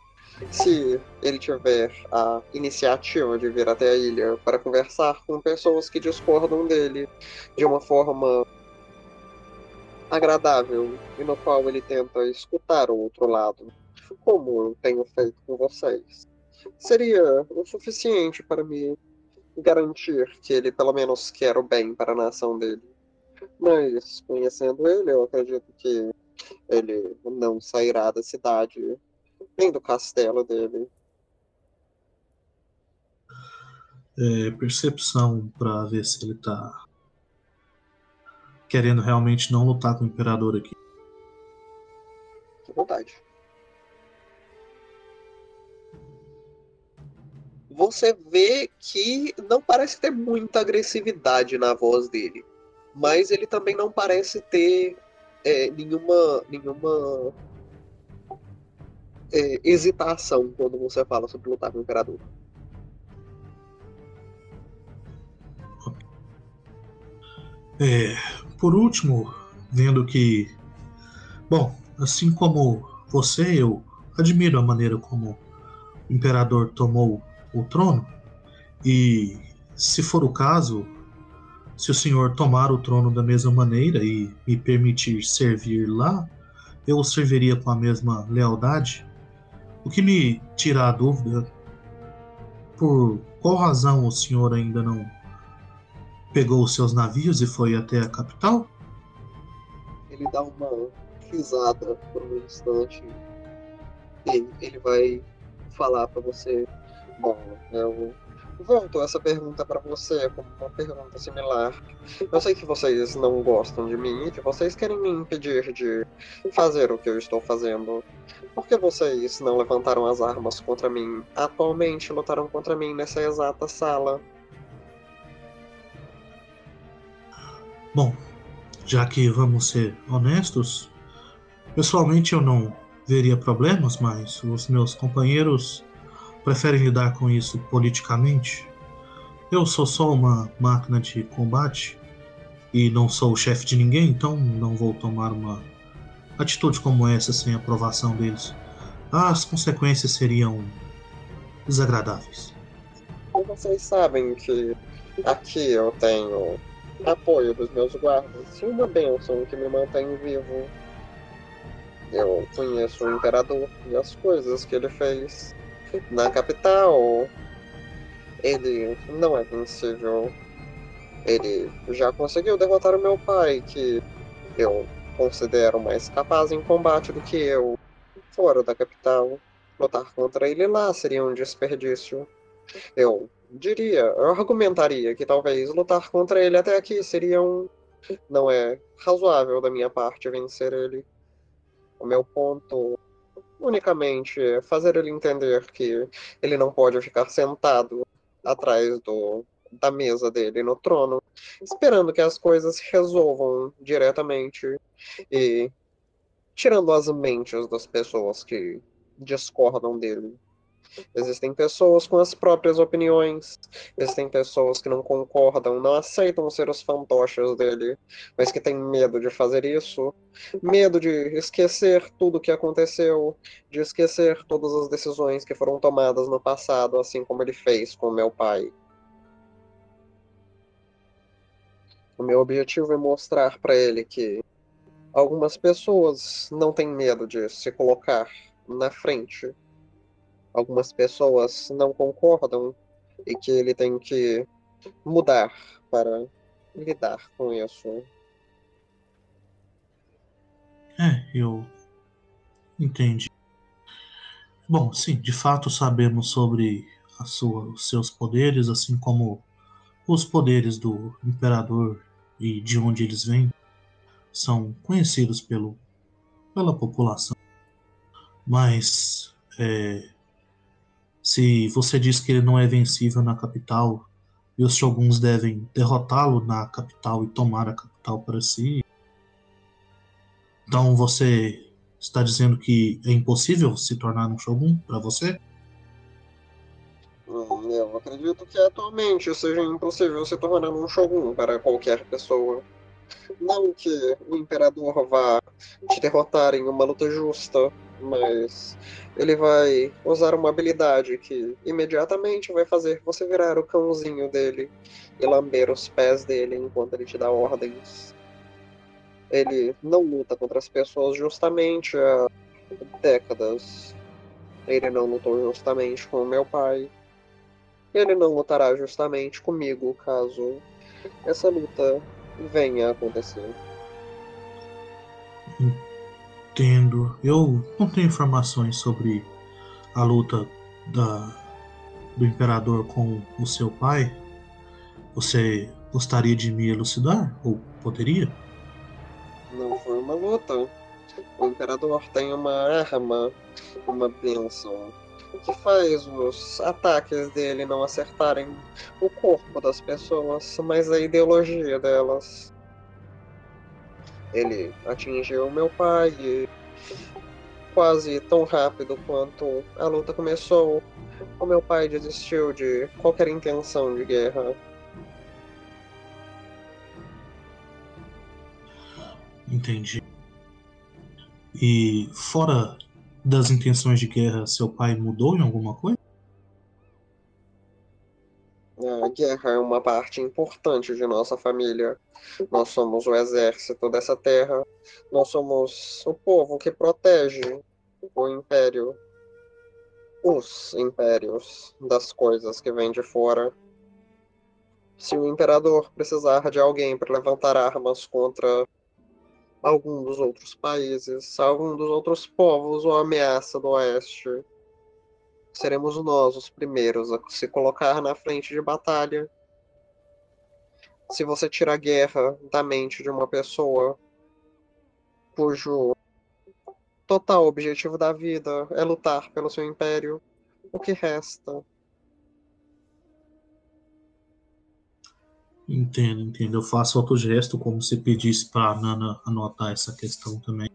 se ele tiver a iniciativa de vir até a ilha para conversar com pessoas que discordam dele de uma forma agradável e no qual ele tenta escutar o outro lado, como eu tenho feito com vocês. Seria o suficiente para me garantir que ele pelo menos quer o bem para a nação dele. Mas, conhecendo ele, eu acredito que ele não sairá da cidade nem do castelo dele. É, percepção para ver se ele tá querendo realmente não lutar com o imperador aqui. Que vontade. Você vê que não parece ter muita agressividade na voz dele, mas ele também não parece ter é, nenhuma nenhuma é, hesitação quando você fala sobre lutar com o imperador. É, por último, vendo que, bom, assim como você, eu admiro a maneira como o imperador tomou o trono e, se for o caso, se o senhor tomar o trono da mesma maneira e me permitir servir lá, eu o serviria com a mesma lealdade o que me tira a dúvida, por qual razão o senhor ainda não pegou os seus navios e foi até a capital? Ele dá uma risada por um instante e ele vai falar para você: Bom, eu volto essa pergunta para você como uma pergunta similar. Eu sei que vocês não gostam de mim e que vocês querem me impedir de fazer o que eu estou fazendo. Por que vocês não levantaram as armas contra mim? Atualmente lutaram contra mim nessa exata sala. Bom, já que vamos ser honestos, pessoalmente eu não veria problemas, mas os meus companheiros preferem lidar com isso politicamente. Eu sou só uma máquina de combate e não sou o chefe de ninguém, então não vou tomar uma atitude como essa sem aprovação deles, as consequências seriam desagradáveis. Vocês sabem que aqui eu tenho apoio dos meus guardas e uma bênção que me mantém vivo. Eu conheço o imperador e as coisas que ele fez na capital. Ele não é vencível. Ele já conseguiu derrotar o meu pai, que eu considero mais capaz em combate do que eu. Fora da capital, lutar contra ele lá seria um desperdício. Eu diria, eu argumentaria que talvez lutar contra ele até aqui seria um. Não é razoável da minha parte vencer ele. O meu ponto unicamente fazer ele entender que ele não pode ficar sentado atrás do da mesa dele no trono, esperando que as coisas se resolvam diretamente e tirando as mentes das pessoas que discordam dele. Existem pessoas com as próprias opiniões, existem pessoas que não concordam, não aceitam ser os fantoches dele, mas que têm medo de fazer isso, medo de esquecer tudo o que aconteceu, de esquecer todas as decisões que foram tomadas no passado, assim como ele fez com meu pai. O meu objetivo é mostrar para ele que algumas pessoas não têm medo de se colocar na frente algumas pessoas não concordam e que ele tem que mudar para lidar com isso. É, eu entendi. Bom, sim, de fato sabemos sobre sua, os seus poderes, assim como os poderes do imperador e de onde eles vêm são conhecidos pelo, pela população. Mas é, se você diz que ele não é vencível na capital e os shoguns devem derrotá-lo na capital e tomar a capital para si, então você está dizendo que é impossível se tornar um shogun para você? Eu acredito que atualmente seja impossível se tornar um shogun para qualquer pessoa. Não que o imperador vá te derrotar em uma luta justa, mas ele vai usar uma habilidade que imediatamente vai fazer você virar o cãozinho dele e lamber os pés dele enquanto ele te dá ordens. Ele não luta contra as pessoas justamente há décadas. Ele não lutou justamente com meu pai. Ele não lutará justamente comigo caso essa luta venha a acontecer. Entendo. Eu não tenho informações sobre a luta da, do imperador com o seu pai. Você gostaria de me elucidar? Ou poderia? Não foi uma luta. O imperador tem uma arma, uma bênção, que faz os ataques dele não acertarem o corpo das pessoas, mas a ideologia delas. Ele atingiu meu pai quase tão rápido quanto a luta começou, o meu pai desistiu de qualquer intenção de guerra. Entendi. E fora das intenções de guerra, seu pai mudou em alguma coisa? A guerra é uma parte importante de nossa família. Nós somos o exército dessa terra. Nós somos o povo que protege o império, os impérios das coisas que vêm de fora. Se o imperador precisar de alguém para levantar armas contra algum dos outros países, algum dos outros povos ou ameaça do oeste, seremos nós os primeiros a se colocar na frente de batalha. Se você tira a guerra da mente de uma pessoa cujo total objetivo da vida é lutar pelo seu império, o que resta? Entendo, entendo. Eu faço outro gesto como se pedisse para a Nana anotar essa questão também.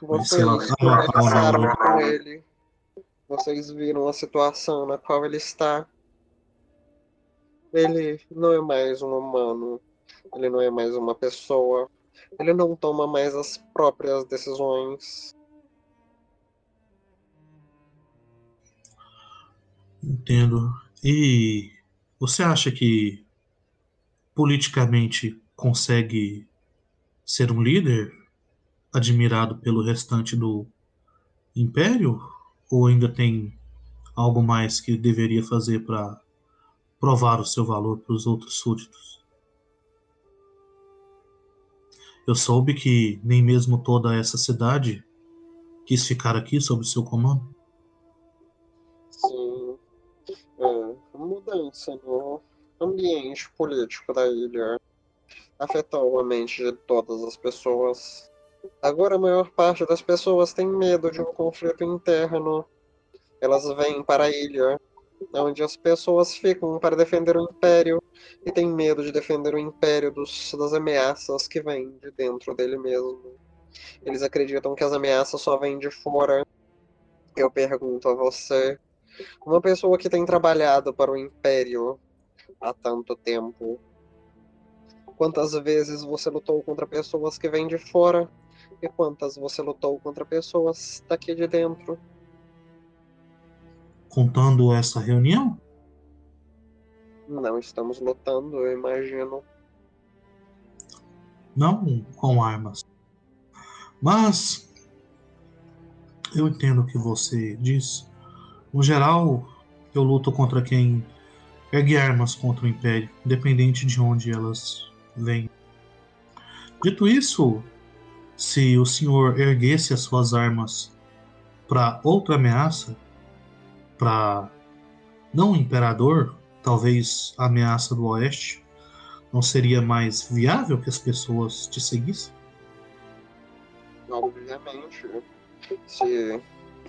Vocês com ele vocês viram a situação na qual ele está. Ele não é mais um humano. Ele não é mais uma pessoa. Ele não toma mais as próprias decisões. Entendo. E você acha que politicamente consegue ser um líder admirado pelo restante do império? Ou ainda tem algo mais que deveria fazer para provar o seu valor para os outros súditos? Eu soube que nem mesmo toda essa cidade quis ficar aqui sob seu comando. Sim. É, mudança no ambiente político da ilha afetou a mente de todas as pessoas. Agora a maior parte das pessoas tem medo de um conflito interno. Elas vêm para a ilha, onde as pessoas ficam para defender o império e têm medo de defender o império dos, das ameaças que vêm de dentro dele mesmo. Eles acreditam que as ameaças só vêm de fora. Eu pergunto a você, Uma pessoa que tem trabalhado para o Império há tanto tempo. Quantas vezes você lutou contra pessoas que vêm de fora? E quantas você lutou contra pessoas daqui de dentro? Contando essa reunião? Não estamos lutando, eu imagino. Não com armas. Mas eu entendo o que você diz. No geral, eu luto contra quem ergue armas contra o Império, independente de onde elas vêm. Dito isso, se o senhor erguesse as suas armas para outra ameaça, para não o imperador, talvez a ameaça do oeste, não seria mais viável que as pessoas te seguissem? Obviamente. Se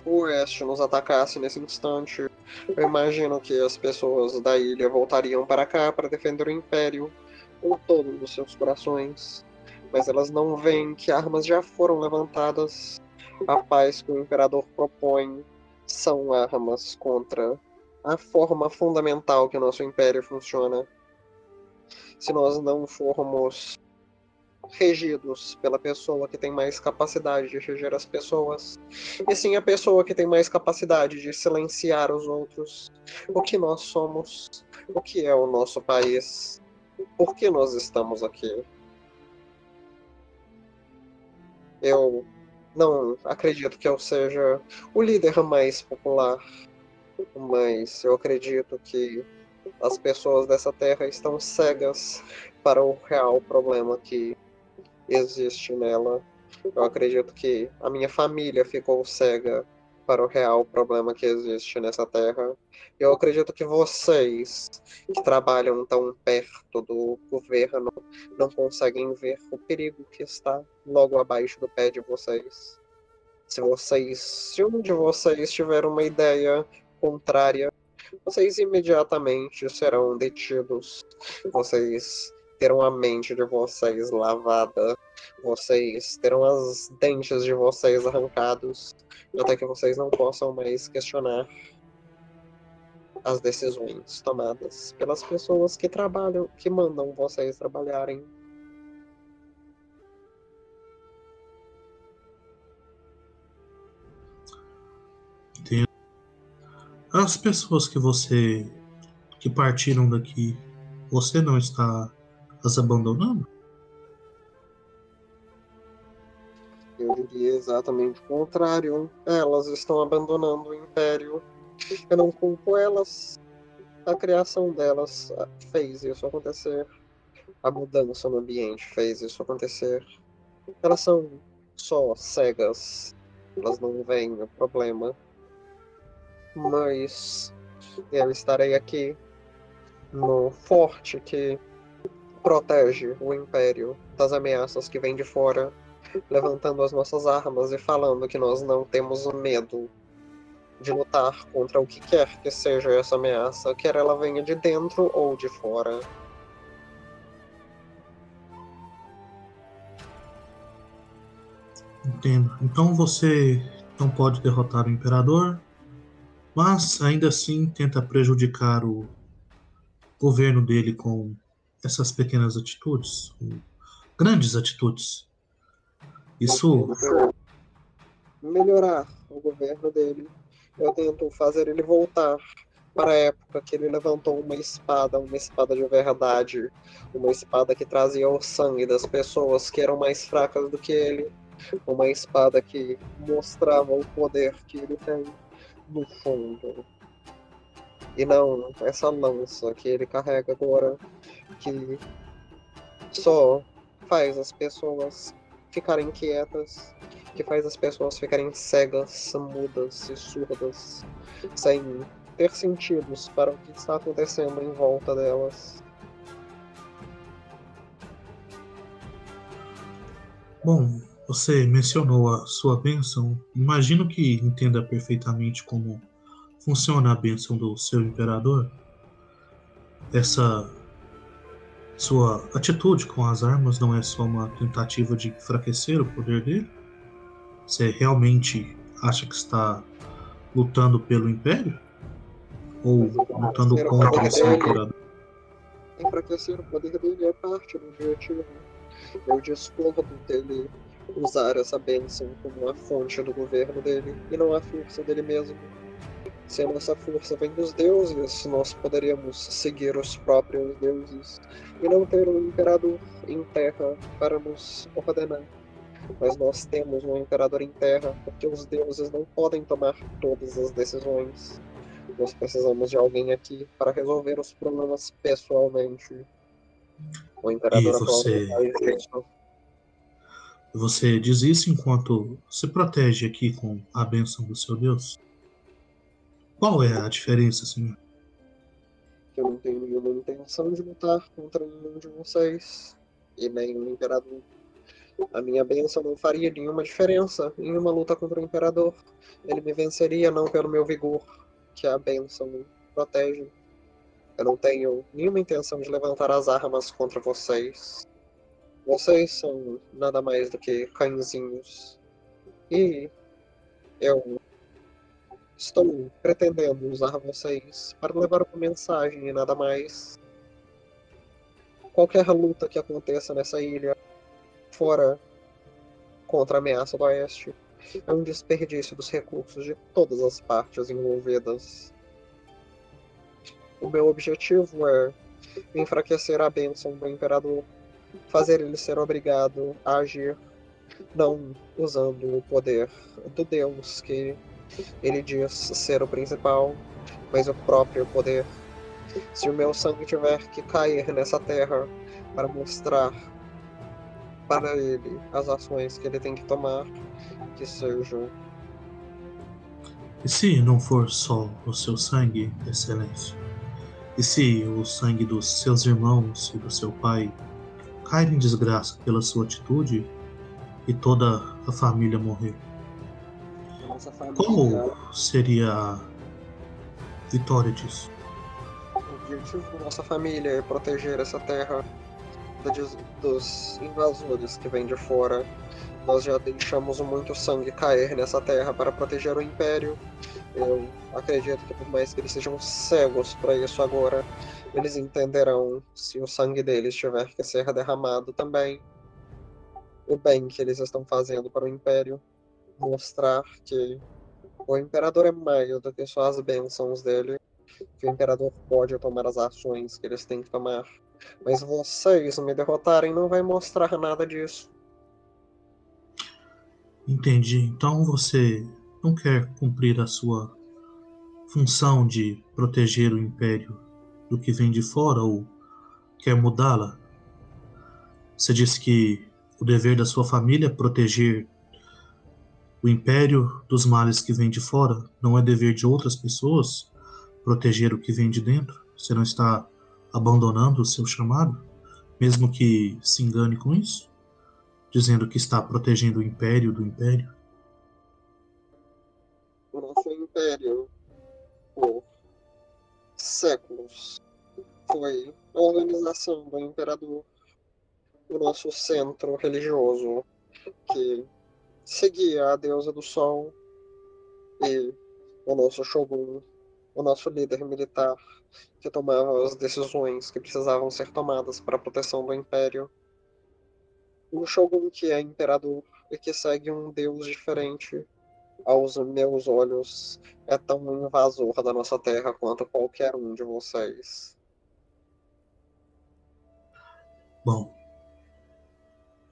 o oeste nos atacasse nesse instante, eu imagino que as pessoas da ilha voltariam para cá para defender o Império com todos os seus corações. Mas elas não veem que armas já foram levantadas. A paz que o Imperador propõe são armas contra a forma fundamental que o nosso Império funciona. Se nós não formos regidos pela pessoa que tem mais capacidade de reger as pessoas, e sim a pessoa que tem mais capacidade de silenciar os outros. O que nós somos, o que é o nosso país, por que nós estamos aqui. Eu não acredito que eu seja o líder mais popular, mas eu acredito que as pessoas dessa terra estão cegas para o real problema que existe nela. Eu acredito que a minha família ficou cega para o real problema que existe nessa terra. Eu acredito que vocês, que trabalham tão perto do governo, não conseguem ver o perigo que está logo abaixo do pé de vocês. Se vocês, se um de vocês tiver uma ideia contrária, vocês imediatamente serão detidos. Vocês terão a mente de vocês lavada, vocês terão as dentes de vocês arrancados, até que vocês não possam mais questionar as decisões tomadas pelas pessoas que trabalham, que mandam vocês trabalharem. Entendo. As pessoas que você que partiram daqui, você não está as abandonando? Eu diria exatamente o contrário. Elas estão abandonando o Império. Eu não culpo elas. A criação delas fez isso acontecer. A mudança no ambiente fez isso acontecer. Elas são só cegas. Elas não veem o problema. Mas eu estarei aqui no forte que protege o Império das ameaças que vêm de fora, levantando as nossas armas e falando que nós não temos medo de lutar contra o que quer que seja essa ameaça, quer ela venha de dentro ou de fora. Entendo. Então você não pode derrotar o Imperador, mas ainda assim tenta prejudicar o governo dele com essas pequenas atitudes, grandes atitudes. Isso. Melhorar o governo dele. Eu tento fazer ele voltar para a época que ele levantou uma espada, uma espada de verdade, uma espada que trazia o sangue das pessoas que eram mais fracas do que ele, uma espada que mostrava o poder que ele tem no fundo. E não essa lança que ele carrega agora, que só faz as pessoas ficarem quietas, que faz as pessoas ficarem cegas, mudas e surdas, sem ter sentidos para o que está acontecendo em volta delas. Bom, você mencionou a sua bênção. Imagino que entenda perfeitamente como funciona a bênção do seu imperador. Essa sua atitude com as armas não é só uma tentativa de enfraquecer o poder dele? Você realmente acha que está lutando pelo Império? Ou lutando o contra esse dele. imperador? Enfraquecer o poder dele é parte do objetivo. Eu discordo dele usar essa bênção como a fonte do governo dele e não a força dele mesmo. Se a nossa força vem dos deuses, nós poderíamos seguir os próprios deuses e não ter um imperador em terra para nos ordenar. Mas nós temos um imperador em terra porque os deuses não podem tomar todas as decisões. Nós precisamos de alguém aqui para resolver os problemas pessoalmente. O imperador E você-. Você diz isso enquanto se protege aqui com a bênção do seu Deus? Qual é a diferença, senhor? eu não tenho nenhuma intenção de lutar contra nenhum de vocês e nem o imperador. A minha bênção não faria nenhuma diferença em uma luta contra o imperador. Ele me venceria não pelo meu vigor, que a bênção protege. Eu não tenho nenhuma intenção de levantar as armas contra vocês. Vocês são nada mais do que cãezinhos. E eu Estou pretendendo usar vocês para levar uma mensagem e nada mais. Qualquer luta que aconteça nessa ilha, fora contra a ameaça do Oeste, é um desperdício dos recursos de todas as partes envolvidas. O meu objetivo é enfraquecer a bênção do Imperador, fazer ele ser obrigado a agir, não usando o poder do Deus que ele diz ser o principal, mas o próprio poder. Se o meu sangue tiver que cair nessa terra para mostrar para ele as ações que ele tem que tomar, que sejam. E se não for só o seu sangue, Excelência? E se o sangue dos seus irmãos e do seu pai cair em desgraça pela sua atitude e toda a família morrer? Família, Como seria a vitória disso? o objetivo da nossa família é proteger essa terra dos, dos invasores que vêm de fora. Nós já deixamos muito sangue cair nessa terra para proteger o Império. Eu acredito que por mais que eles sejam cegos para isso agora, eles entenderão se o sangue deles tiver que ser derramado também. O bem que eles estão fazendo para o Império. Mostrar que o Imperador é mais do que só as bênçãos dele. Que o Imperador pode tomar as ações que eles têm que tomar. Mas vocês me derrotarem não vai mostrar nada disso. Entendi. Então você não quer cumprir a sua função de proteger o império do que vem de fora ou quer mudá-la? Você disse que o dever da sua família é proteger o império dos males que vêm de fora, não é dever de outras pessoas proteger o que vem de dentro? Você não está abandonando o seu chamado, mesmo que se engane com isso? Dizendo que está protegendo o império do império? O nosso Império, por séculos, foi a organização do Imperador, o nosso centro religioso, que seguia a deusa do Sol e o nosso Shogun, o nosso líder militar, que tomava as decisões que precisavam ser tomadas para a proteção do Império. Um Shogun que é imperador e que segue um deus diferente, aos meus olhos, é tão invasor da nossa terra quanto qualquer um de vocês. Bom,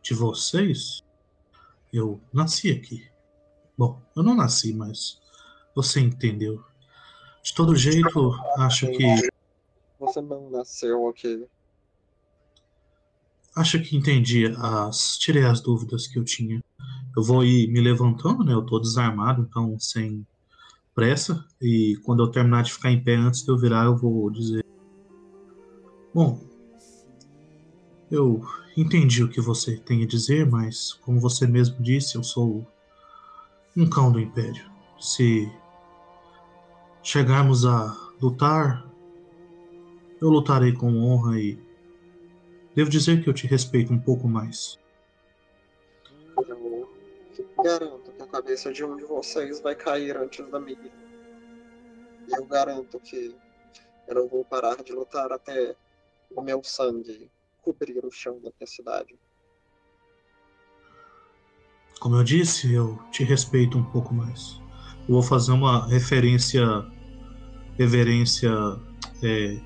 de vocês, eu nasci aqui. Bom, eu não nasci, mas você entendeu. De todo jeito, acho que Você não nasceu aqui. acho que entendi as tirei as dúvidas que eu tinha. Eu vou ir me levantando, né? Eu tô desarmado, então sem pressa. E quando eu terminar de ficar em pé antes de eu virar, eu vou dizer. Bom, eu entendi o que você tem a dizer, mas como você mesmo disse, eu sou um cão do Império. Se chegarmos a lutar, eu lutarei com honra e devo dizer que eu te respeito um pouco mais. Eu garanto que a cabeça de um de vocês vai cair antes da minha. Eu garanto que eu não vou parar de lutar até o meu sangue cobrir o chão da minha cidade. Como eu disse, eu te respeito um pouco mais. Eu vou fazer uma referência, reverência é,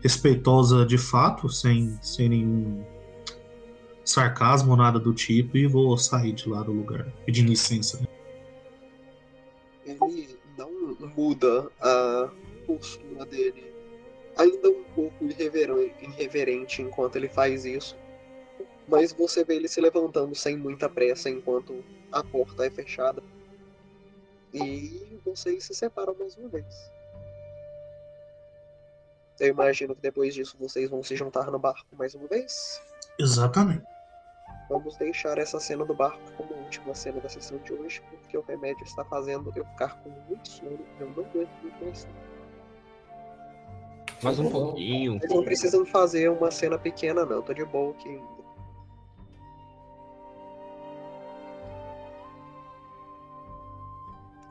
respeitosa de fato, sem, sem nenhum sarcasmo, nada do tipo, e vou sair de lá do lugar, pedindo licença. Ele não muda a postura dele, ainda um pouco irreveren- irreverente enquanto ele faz isso. Mas você vê ele se levantando sem muita pressa enquanto a porta é fechada. E vocês se separam mais uma vez. Eu imagino que depois disso vocês vão se juntar no barco mais uma vez. Exatamente. Vamos deixar essa cena do barco como a última cena da sessão de hoje, porque o remédio está fazendo eu ficar com muito sono. Eu não aguento muito mais. Mais um pouquinho. Vocês não precisam fazer uma cena pequena, não. Tô de boa aqui ainda.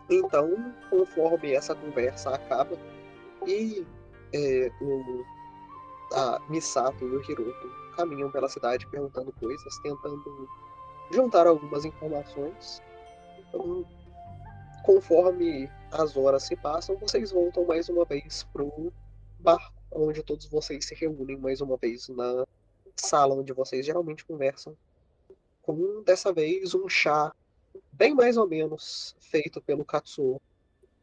Então, conforme essa conversa acaba e é, o, a Misato e o Hiroto caminham pela cidade perguntando coisas, tentando juntar algumas informações. Então, conforme as horas se passam, vocês voltam mais uma vez pro barco, onde todos vocês se reúnem mais uma vez na sala onde vocês geralmente conversam, com dessa vez um chá bem mais ou menos feito pelo Katsuo,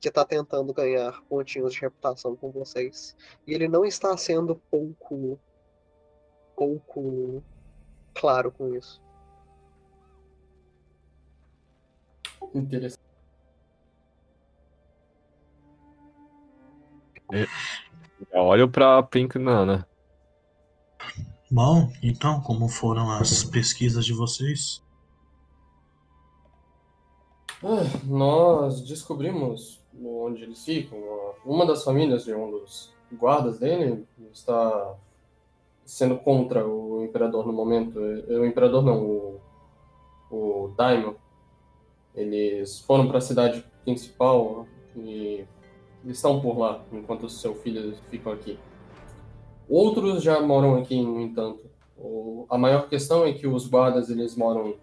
que está tentando ganhar pontinhos de reputação com vocês. E ele não está sendo pouco pouco claro com isso. Interessante. Eu olho pra Pink Nana. Bom, então, como foram as pesquisas de vocês? Ah, Nós descobrimos onde eles ficam. Uma das famílias de um dos guardas dele está sendo contra o imperador no momento. O imperador não, o, o Daimyo. Eles foram para a cidade principal e estão por lá, enquanto seu filho ficam aqui. Outros já moram aqui, no entanto. O- a maior questão é que os guardas eles moram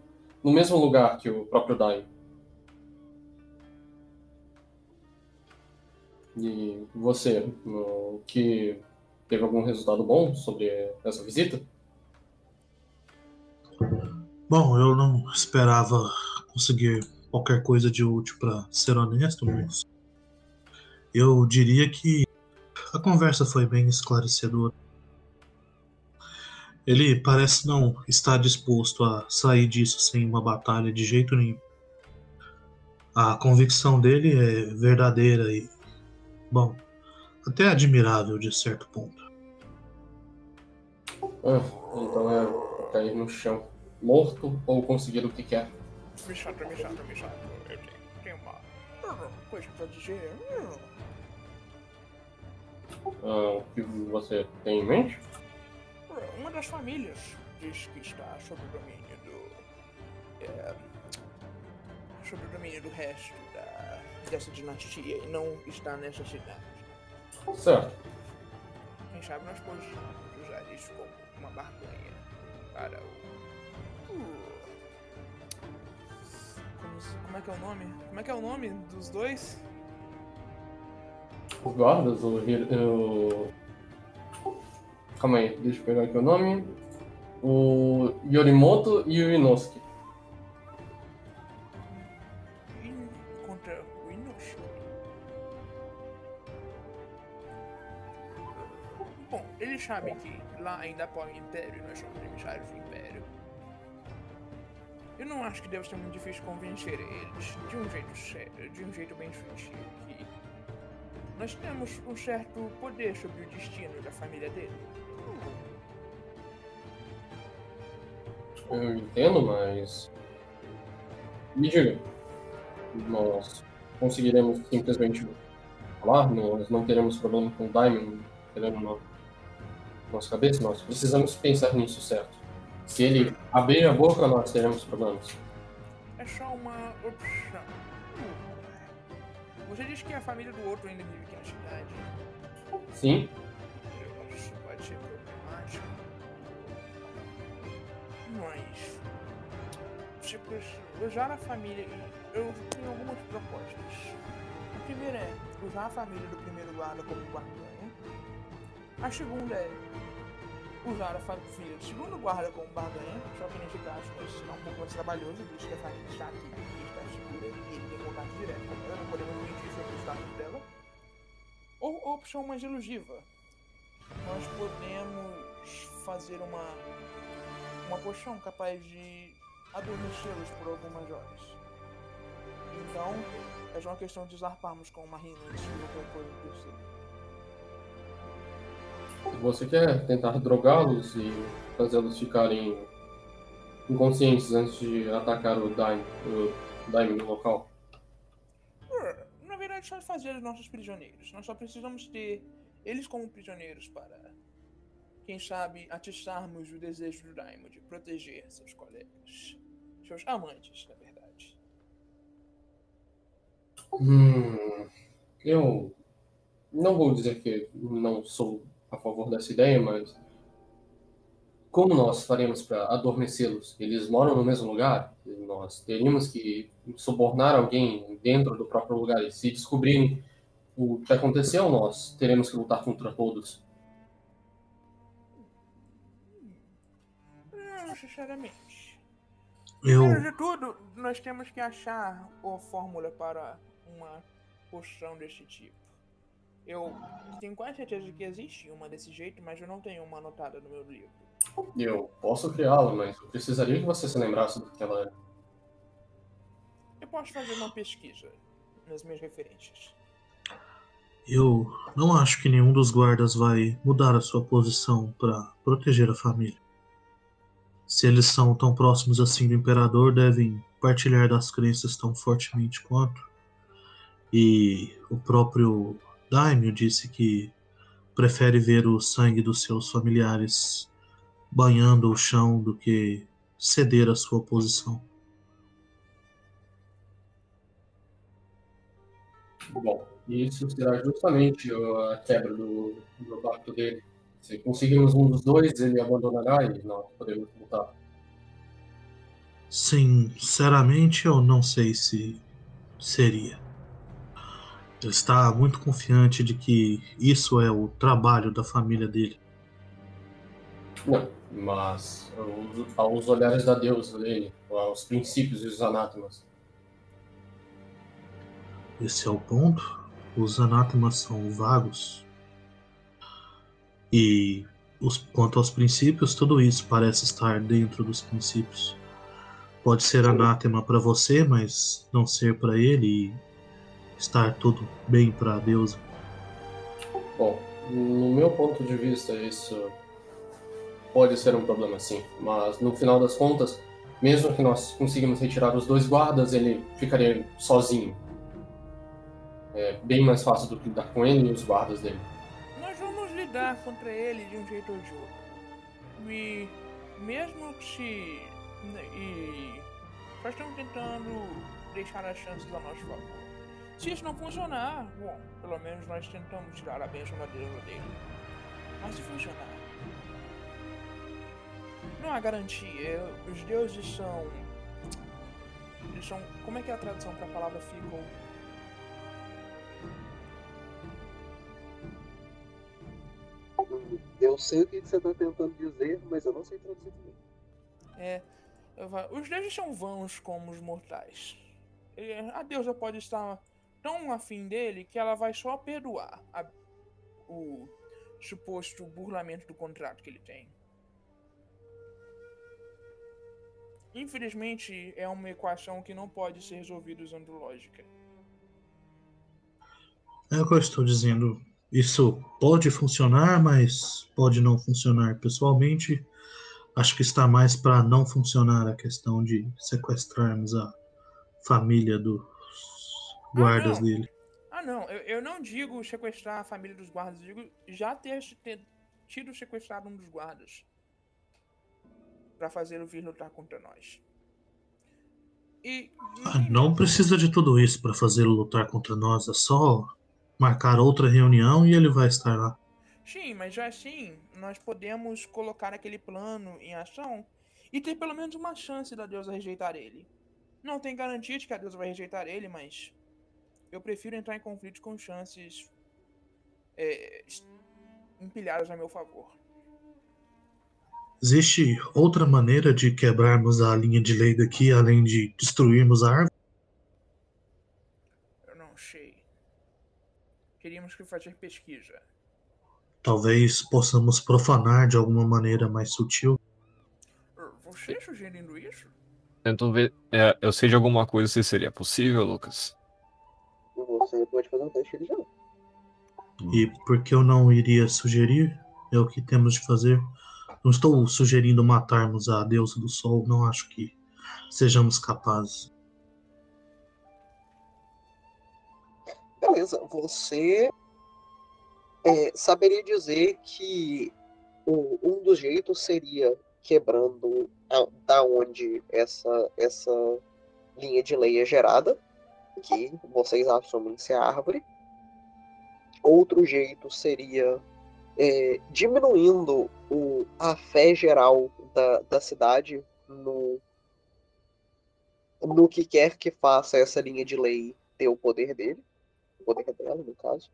no mesmo lugar que o próprio Daimyo. E você, o que teve algum resultado bom sobre essa visita? Bom, eu não esperava conseguir qualquer coisa de útil para ser honesto, mas eu diria que a conversa foi bem esclarecedora. Ele parece não estar disposto a sair disso sem uma batalha de jeito nenhum. A convicção dele é verdadeira e, bom, até admirável de certo ponto. Ah, então é cair no chão, morto ou conseguir o que quer. Me chato, me chato, me chato. Eu tenho, uma ah, coisa pra dizer. Ah, o que você tem em mente? Uma das famílias diz que está sob o domínio do. É, sob o domínio do resto da, dessa dinastia e não está nessa cidade. Certo. Quem sabe nós podemos usar isso como uma barganha para o. o- Como, como é que é o nome? Como é que é o nome dos dois? Os guardas, o, o... Calma aí, deixa eu pegar aqui o nome. O Yorimoto e o Inosuke. In- Contra o Inosuke. Bom, eles sabem que lá ainda apoia o Império e nós somos emissários do Império. Eu não acho que deve ser muito difícil convencer eles de um jeito sério, de um jeito bem sutil, que nós temos um certo poder sobre o destino da família dele. Eu entendo, mas. Me diga. Nós conseguiremos simplesmente falar? Nós não teremos problema com o Diamond querendo na nossa cabeça? Nós precisamos pensar nisso, certo? Se ele abrir a boca, nós teremos problemas. É só uma opção. Você disse que a família do outro ainda vive aqui na cidade. Sim. Eu acho que pode ser problemático. Mas. Você precisa usar a família. Eu tenho algumas propostas. A primeira é usar a família do primeiro guarda como barganha. A segunda é usar a família do segundo guarda como barganha. Só que nesse caso vai ser um pouco mais trabalhoso, visto que a família está aqui e direto. Não podemos dela. Ou opção mais elusiva. Nós podemos fazer uma uma poção capaz de adormecê-los por algumas horas. Então, é só uma questão de zarparmos com uma rina de qualquer coisa acontecer. Você quer tentar drogá-los e fazê-los ficarem inconscientes antes de atacar o Daime, o Daime no local? Na verdade, só fazer os nossos prisioneiros. Nós só precisamos ter eles como prisioneiros para, quem sabe, atiçarmos o desejo do Daimon de proteger seus colegas. Seus amantes, na verdade. Hum, eu não vou dizer que não sou a favor dessa ideia, mas como nós faremos para adormecê-los? Eles moram no mesmo lugar? Nós teríamos que subornar alguém dentro do próprio lugar e se descobrirem o que aconteceu, nós teremos que lutar contra todos. Não necessariamente. Eu, Primeiro de tudo, nós temos que achar a fórmula para uma poção desse tipo. Eu tenho quase certeza de que existe uma desse jeito, mas eu não tenho uma anotada no meu livro. Eu posso criá-la, mas eu precisaria que você se lembrasse do que ela é. Eu posso fazer uma pesquisa nas minhas referências. eu não acho que nenhum dos guardas vai mudar a sua posição para proteger a família. Se eles são tão próximos assim do imperador, devem partilhar das crenças tão fortemente quanto. E o próprio Daimyo disse que prefere ver o sangue dos seus familiares banhando o chão do que ceder a sua posição. Bom, isso será justamente a quebra do, do pacto dele. Se conseguirmos um dos dois, ele abandonará e nós podemos lutar. Sinceramente, eu não sei se seria. Ele está muito confiante de que isso é o trabalho da família dele. Não, mas aos- olhares da deusa dele, aos princípios e os anátemas. Esse é o ponto. Os anátemas são vagos. E os, quanto aos princípios, tudo isso parece estar dentro dos princípios. Pode ser anátema para você, mas não ser para ele e estar tudo bem para a deusa. Bom, no meu ponto de vista, isso pode ser um problema sim, mas no final das contas, mesmo que nós conseguimos retirar os dois guardas, ele ficaria sozinho. É bem mais fácil do que lidar com ele e os guardas dele. Nós vamos lidar contra ele de um jeito ou de outro. E mesmo que se. E nós estamos tentando deixar as chances a nosso favor. Se isso não funcionar, bom, pelo menos nós tentamos tirar a bênção da deusa dele. Mas se funcionar. Não há garantia. Os deuses são. Eles são. Como é que é a tradução para a palavra fickle? Eu sei o que você tá tentando dizer, mas eu não sei traduzir também. É, os deuses são vãos como os mortais. A deusa pode estar tão afim dele que ela vai só perdoar a- o suposto burlamento do contrato que ele tem. Infelizmente, é uma equação que não pode ser resolvida usando lógica. É o que eu estou dizendo. Isso pode funcionar, mas pode não funcionar. Pessoalmente, acho que está mais para não funcionar a questão de sequestrarmos a família dos guardas não. dele. Ah, não, eu, eu não digo sequestrar a família dos guardas, eu digo já ter, ter tido sequestrado um dos guardas. Pra fazê-lo vir lutar contra nós. E. Ah, Não precisa de tudo isso para fazê-lo lutar contra nós. É só marcar outra reunião e ele vai estar lá. Sim, mas já assim, nós podemos colocar aquele plano em ação e ter pelo menos uma chance da deusa rejeitar ele. Não tem garantia de que a deusa vai rejeitar ele, mas eu prefiro entrar em conflito com chances é, empilhadas a meu favor. Existe outra maneira de quebrarmos a linha de lei daqui além de destruirmos a árvore? Eu não sei. Teríamos que fazer pesquisa. Talvez possamos profanar de alguma maneira mais sutil. Er, Você sugerindo isso? Tento ver. é, eu sei de alguma coisa se seria possível, Lucas. Você pode fazer um teste de já. E por que eu não iria sugerir? É o que temos de fazer. Não estou sugerindo matarmos a deusa do sol, não acho que sejamos capazes. Beleza, você é, saberia dizer que o- um dos jeitos seria quebrando a- da onde essa, essa linha de lei é gerada, que vocês assumem ser árvore. Outro jeito seria é, diminuindo o, a fé geral da, da cidade no, no que quer que faça essa linha de lei ter o poder dele o poder dela, no caso.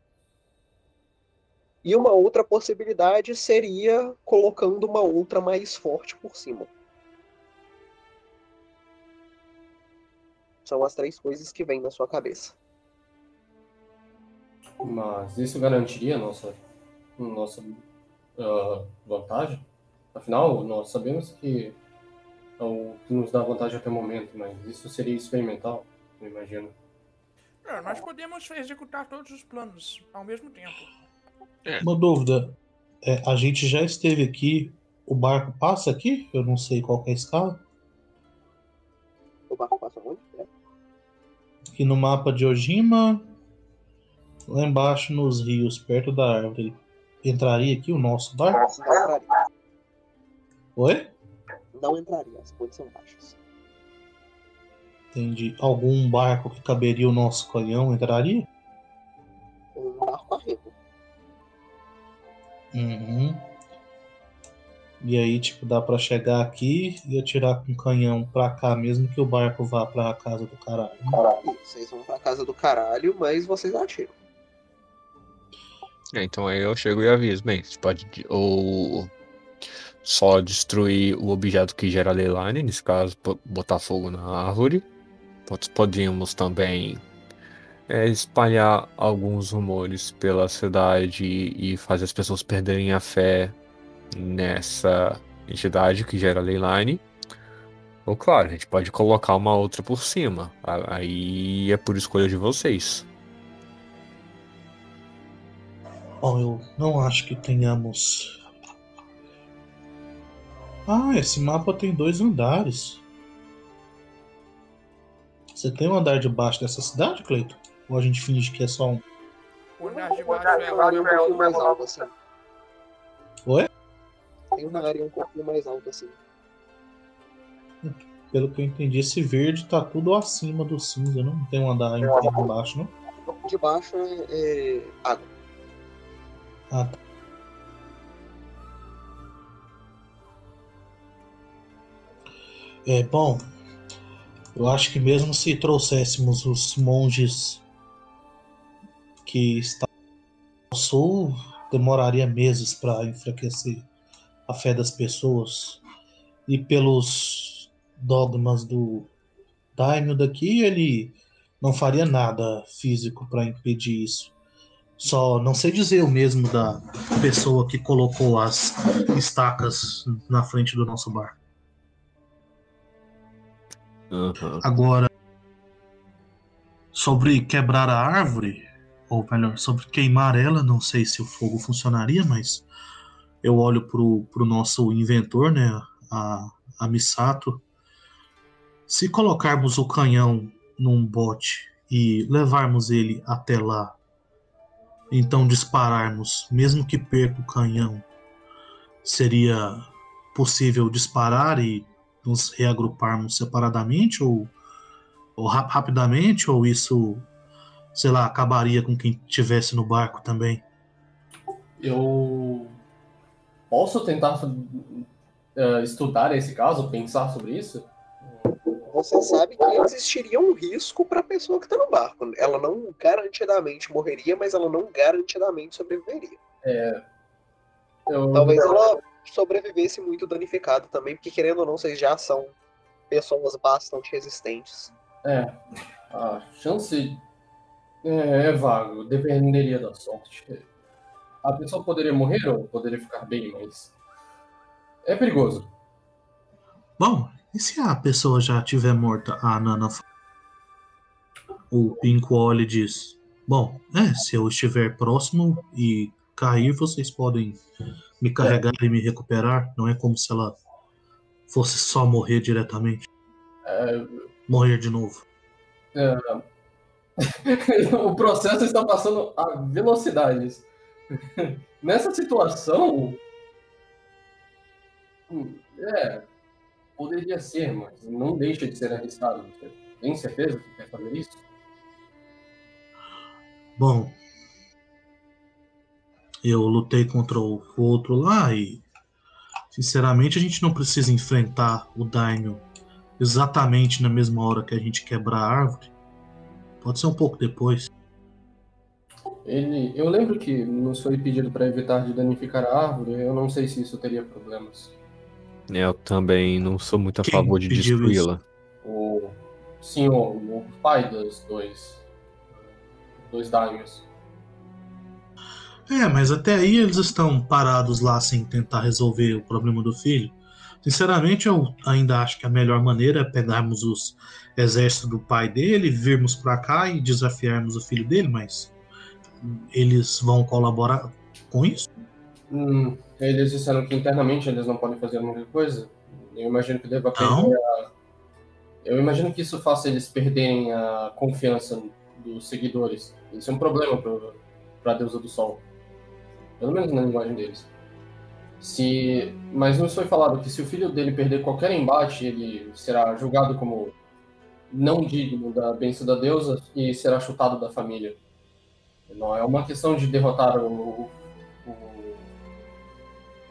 E uma outra possibilidade seria colocando uma outra mais forte por cima. São as três coisas que vêm na sua cabeça. Mas isso garantiria nossa, nossa ah, vantagem? Afinal, nós sabemos que é o que nos dá vantagem até o momento, mas isso seria experimental, eu imagino. É, nós podemos executar todos os planos ao mesmo tempo. Uma dúvida. É, a gente já esteve aqui. O barco passa aqui? Eu não sei qual que é a escala. O barco passa onde? É. Aqui no mapa de Ojima. Lá embaixo nos rios, perto da árvore. Entraria aqui o nosso barco? Não entraria. Oi? Não entraria, as pontes são baixas. Entendi. Algum barco que caberia o nosso canhão entraria? Um barco a remo. Uhum. E aí, tipo, dá pra chegar aqui e atirar com o canhão pra cá, mesmo que o barco vá pra casa do caralho. E vocês vão pra casa do caralho, mas vocês atiram. É, então aí eu chego e aviso. Bem, você pode de- ou só destruir o objeto que gera leyline, nesse caso, botar fogo na árvore. Pod- Podíamos também é, espalhar alguns rumores pela cidade e fazer as pessoas perderem a fé nessa entidade que gera leyline. Ou claro, a gente pode colocar uma outra por cima. Aí é por escolha de vocês. Bom, eu não acho que tenhamos. Ah, esse mapa tem dois andares. Você tem um andar debaixo dessa cidade, Cleito? Ou a gente finge que é só um? O andar de baixo é um pouquinho mais alta assim. Oi? Tem uma área um pouquinho mais alta assim. Pelo que eu entendi, esse verde tá tudo acima do cinza, não tem um andar inteiro embaixo, não? De baixo é, é água. Ah, tá. É, bom, eu acho que mesmo se trouxéssemos os monges que estão ao sul, demoraria meses para enfraquecer a fé das pessoas. E pelos dogmas do Daimyo daqui, ele não faria nada físico para impedir isso. Só não sei dizer o mesmo da pessoa que colocou as estacas na frente do nosso barco. Aham. Agora, sobre quebrar a árvore, ou melhor, sobre queimar ela, não sei se o fogo funcionaria, mas eu olho pro, pro nosso inventor, né, a, a Misato. Se colocarmos o canhão num bote e levarmos ele até lá, então dispararmos, mesmo que perca o canhão, seria possível disparar e nos reagruparmos separadamente ou Ou rap- rapidamente, ou isso, sei lá, acabaria com quem estivesse no barco também? Eu posso tentar eh, estudar esse caso, pensar sobre isso? Você sabe que existiria um risco para a pessoa que está no barco. Ela não garantidamente morreria, mas ela não garantidamente sobreviveria. Eu, Talvez ela sobrevivesse muito danificada também, porque querendo ou não, vocês já são pessoas bastante resistentes. É, a chance é, é vago, dependeria da sorte. A pessoa poderia morrer ou poderia ficar bem, mas é perigoso. Bom, e se a pessoa já tiver morta? A Nana. O e diz: Bom, é, se eu estiver próximo e cair, vocês podem me carregar e me recuperar. Não é como se ela fosse só morrer diretamente. É, Morrer de novo. o processo está passando a velocidades. Nessa situação, hum, é, poderia ser, mas não deixa de ser arriscado. Você tem certeza que quer fazer isso? Bom, eu lutei contra o outro lá e, sinceramente, a gente não precisa enfrentar o Daimyo exatamente na mesma hora que a gente quebrar a árvore. Pode ser um pouco depois. Ele, eu lembro que nos foi pedido para evitar de danificar a árvore. Eu não sei se isso teria problemas. Eu também não sou muito a Quem favor de destruí-la. O senhor, o pai dos dois, dois daimyos. É, mas até aí eles estão parados lá sem tentar resolver o problema do filho. Sinceramente, eu ainda acho que a melhor maneira é pegarmos os exércitos do pai dele, virmos pra cá e desafiarmos o filho dele, mas eles vão colaborar com isso? Hum, eles disseram que internamente eles não podem fazer muita coisa. Eu imagino que deva Não? perder a... Eu imagino que isso faça eles perderem a confiança dos seguidores. Isso é um problema para a deusa do sol. Pelo menos na linguagem deles. Se, mas nos foi falado que se o filho dele perder qualquer embate, ele será julgado como não digno da bênção da deusa e será chutado da família. Não é uma questão de derrotar o,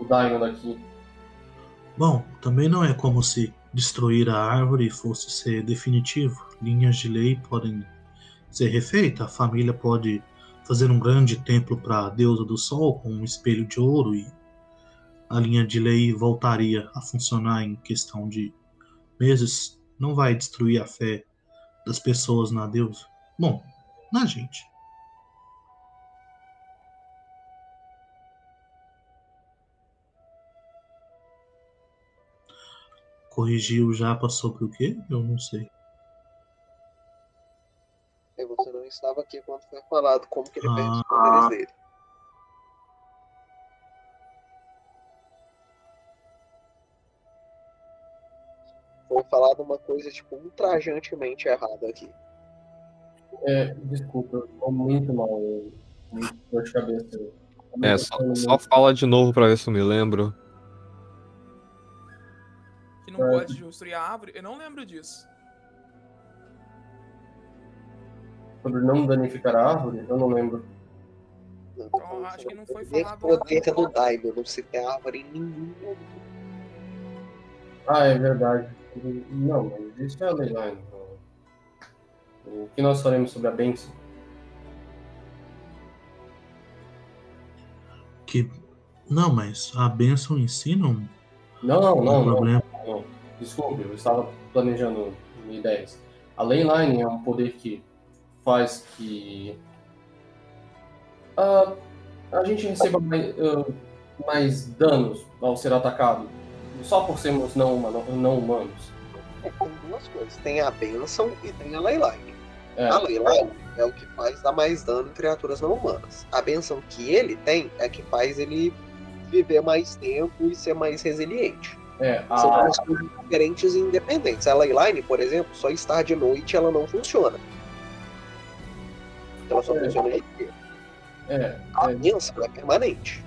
o daqui. Bom, também não é como se destruir a árvore fosse ser definitivo. Linhas de lei podem ser refeitas, a família pode fazer um grande templo para a deusa do sol com um espelho de ouro e a linha de lei voltaria a funcionar em questão de meses. Não vai destruir a fé das pessoas na deusa. Bom, na gente. Corrigir o Japa sobre o quê? Eu não sei. E você não estava aqui quando foi falado como que ele Ah. perde os poderes dele. Foi falado uma coisa, tipo, ultrajantemente errada aqui. É, desculpa, eu tô muito mal. eu- Muito dor de cabeça. É, só, só fala de novo pra ver se eu me lembro. Não É. pode destruir a árvore. Eu não lembro disso. Sobre não danificar a árvore, eu não lembro. Não, Então, acho que não foi poder, falado poder nada. do Daimyo, não se tem árvore em nenhum Ah, é verdade. Não, mas isso é a Leyline. O que nós faremos sobre a Benção? Que não, mas a bênção em si não, Não, não, não, não, não. Desculpe, eu estava planejando ideias. A Leyline é um poder que faz que ah, a gente receba mais, ah, mais danos ao ser atacado, só por sermos não, humano, não humanos. É, tem duas coisas. Tem a benção e tem a Leyline. É, A Leyline é o que faz dar mais dano em criaturas não humanas. A benção que ele tem é que faz ele viver mais tempo e ser mais resiliente. É São a, duas coisas diferentes e independentes. A Leyline, por exemplo, só estar de noite ela não funciona. Ela só É. funciona de dia. é, A é, benção é permanente.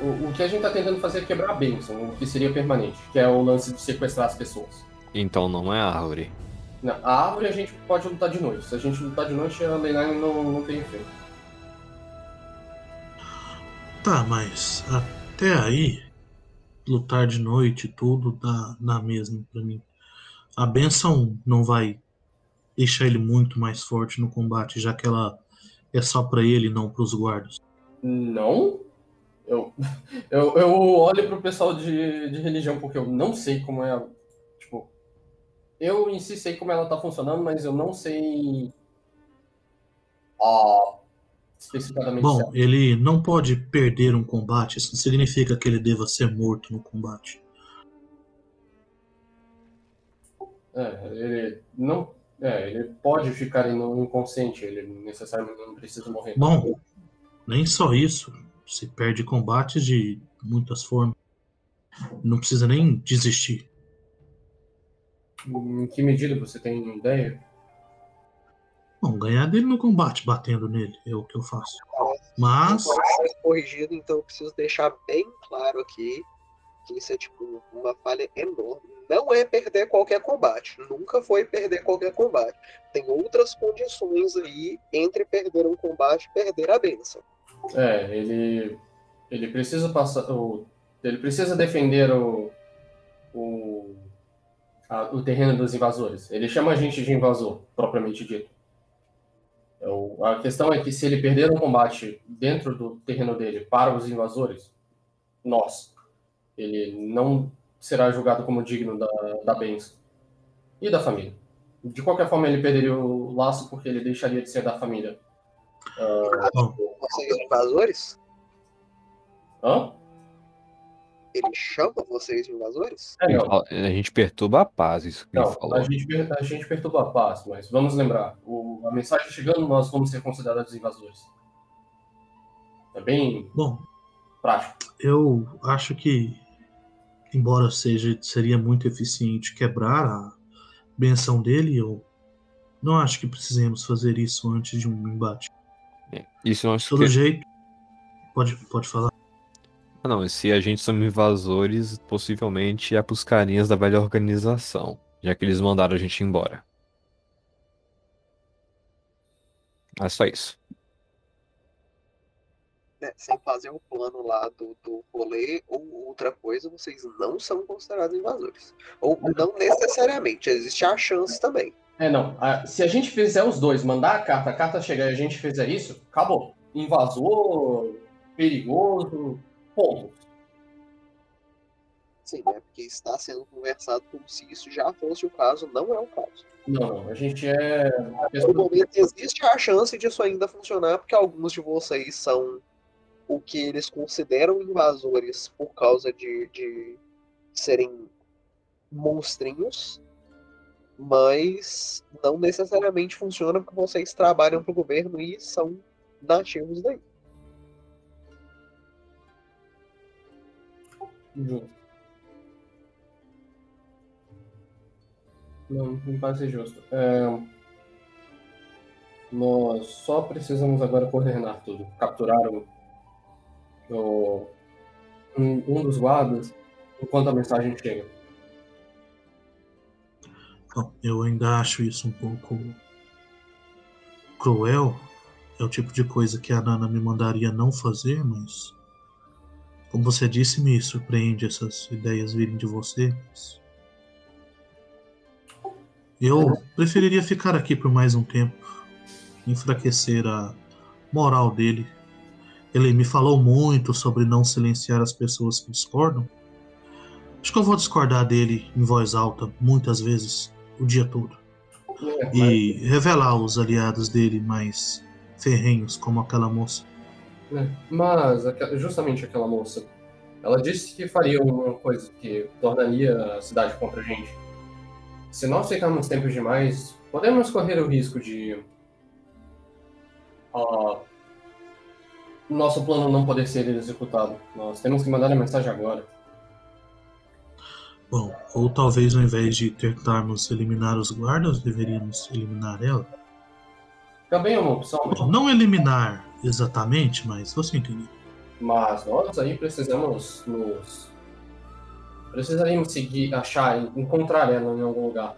o, o que a gente está tentando fazer é quebrar a Benção, o que seria permanente, que é o lance de sequestrar as pessoas. Então não é árvore. Não, a árvore a gente pode lutar de noite. Se a gente lutar de noite, a Leyline não, não tem efeito. Tá, mas até aí, lutar de noite tudo dá na mesma pra mim. A benção não vai deixar ele muito mais forte no combate, já que ela é só pra ele não pros guardas. Não? Eu, eu, eu olho pro pessoal de, de religião porque eu não sei como é. Tipo, eu em sei como ela tá funcionando, mas eu não sei. Ah, especificamente. Bom, certo. ele não pode perder um combate, isso não significa que ele deva ser morto no combate. É, ele não. É, ele pode ficar inconsciente, ele necessariamente não precisa morrer. Bom, nem só isso, se perde combates de muitas formas. Não precisa nem desistir. Em que medida você tem ideia? Bom, ganhar dele no combate, batendo nele, é o que eu faço. Mas, ser corrigido, então eu preciso deixar bem claro aqui que isso é tipo uma falha enorme. Não é perder qualquer combate. Nunca foi perder qualquer combate. Tem outras condições aí entre perder um combate e perder a benção. É, ele. Ele precisa passar. O, ele precisa defender o. O, a- o terreno dos invasores. Ele chama a gente de invasor, propriamente dito. É o- a questão é que se ele perder um combate dentro do terreno dele para os invasores, nós, ele não será julgado como digno da, da bênção e da família. De qualquer forma, ele perderia o laço porque ele deixaria de ser da família. bom, Vocês invasores? Hã? Ele chama vocês de invasores? É. A gente perturba a paz, isso que ele Não, falou. a gente, a gente perturba a paz, mas vamos lembrar, o- a mensagem chegando, nós vamos ser considerados invasores. É bem bom, prático. eu acho que, embora seja seria muito eficiente quebrar a benção dele, eu não acho que precisemos fazer isso antes de um embate. Isso não De todo jeito, pode, pode falar. Ah, não, e se a gente são invasores, possivelmente é pros carinhas da velha organização, já que eles mandaram a gente embora. É só isso. né, sem fazer o plano lá do, do rolê ou outra coisa, vocês não são considerados invasores. Ou não necessariamente, existe a chance também. É, não. a- se a gente fizer os dois, mandar a carta, a carta chegar e a gente fizer isso, acabou. Invasor, perigoso, Sim, né? Porque está sendo conversado como se isso já fosse o caso, não é o caso. Não, não. A gente é. No momento existe a chance disso ainda funcionar, porque alguns de vocês são o que eles consideram invasores por causa de, de serem monstrinhos, mas não necessariamente funciona porque vocês trabalham para o governo e são nativos daí. Justo. Não, me parece justo. É, Nós só precisamos agora coordenar tudo. Capturar o, um, dos guardas enquanto a mensagem chega. Eu ainda acho isso um pouco cruel. É o tipo de coisa que a Nana me mandaria não fazer, mas como você disse, me surpreende essas ideias virem de você. mas Eu preferiria ficar aqui por mais um tempo, enfraquecer a moral dele. Ele me falou muito sobre não silenciar as pessoas que discordam. Acho que eu vou discordar dele em voz alta muitas vezes, o dia todo É, e revelar os aliados dele mais ferrenhos, como aquela moça. É, Mas justamente aquela moça, ela disse que faria uma coisa que tornaria a cidade contra a gente. Se nós ficarmos tempo demais, podemos correr o risco de ah, nosso plano não poder ser executado. Nós temos que mandar a mensagem agora. Bom, ou talvez ao invés de tentarmos eliminar os guardas, deveríamos eliminar ela. Também é uma opção, Bom, não eliminar exatamente, mas você entendeu. mas nós aí precisamos nos. Precisaríamos seguir, achar, encontrar ela em algum lugar.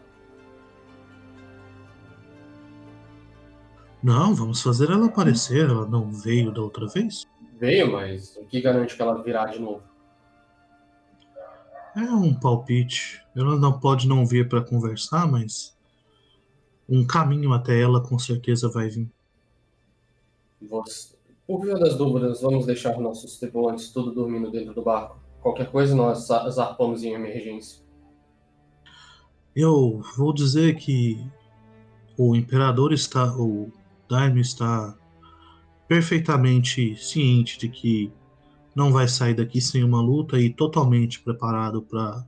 Não, vamos fazer ela aparecer. Ela não veio da outra vez? Veio, mas o que garante que ela virá de novo? É um palpite. Ela não pode não vir para conversar, mas um caminho até ela com certeza vai vir. Por via das dúvidas, vamos deixar nossos tripulantes tudo dormindo dentro do barco. Qualquer coisa nós zarpamos em emergência. Eu vou dizer que o imperador está, o Daimyo está perfeitamente ciente de que não vai sair daqui sem uma luta e totalmente preparado para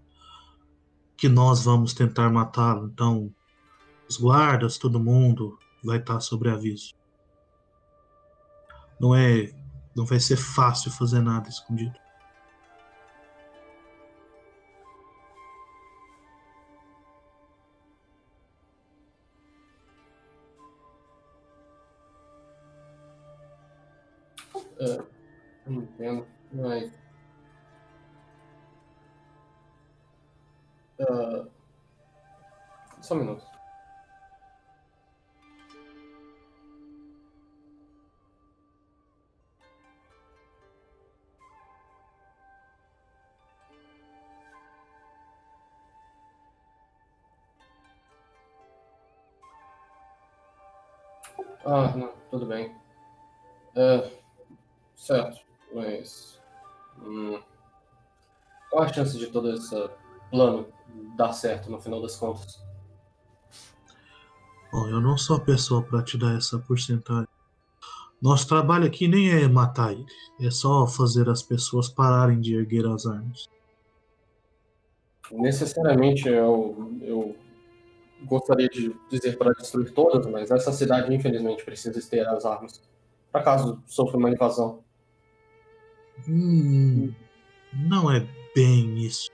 que nós vamos tentar matá-lo. Então, os guardas, todo mundo vai estar sobre aviso. Não é, não vai ser fácil fazer nada escondido. É, entendo, mas. Todo esse plano dar certo no final das contas? Bom, eu não sou a pessoa para te dar essa porcentagem. Nosso trabalho aqui nem é matar ele, é só fazer as pessoas pararem de erguer as armas. Necessariamente eu, eu gostaria de dizer para destruir todas, mas essa cidade infelizmente precisa ter as armas para caso sofra uma invasão. Hum, não é bem isso.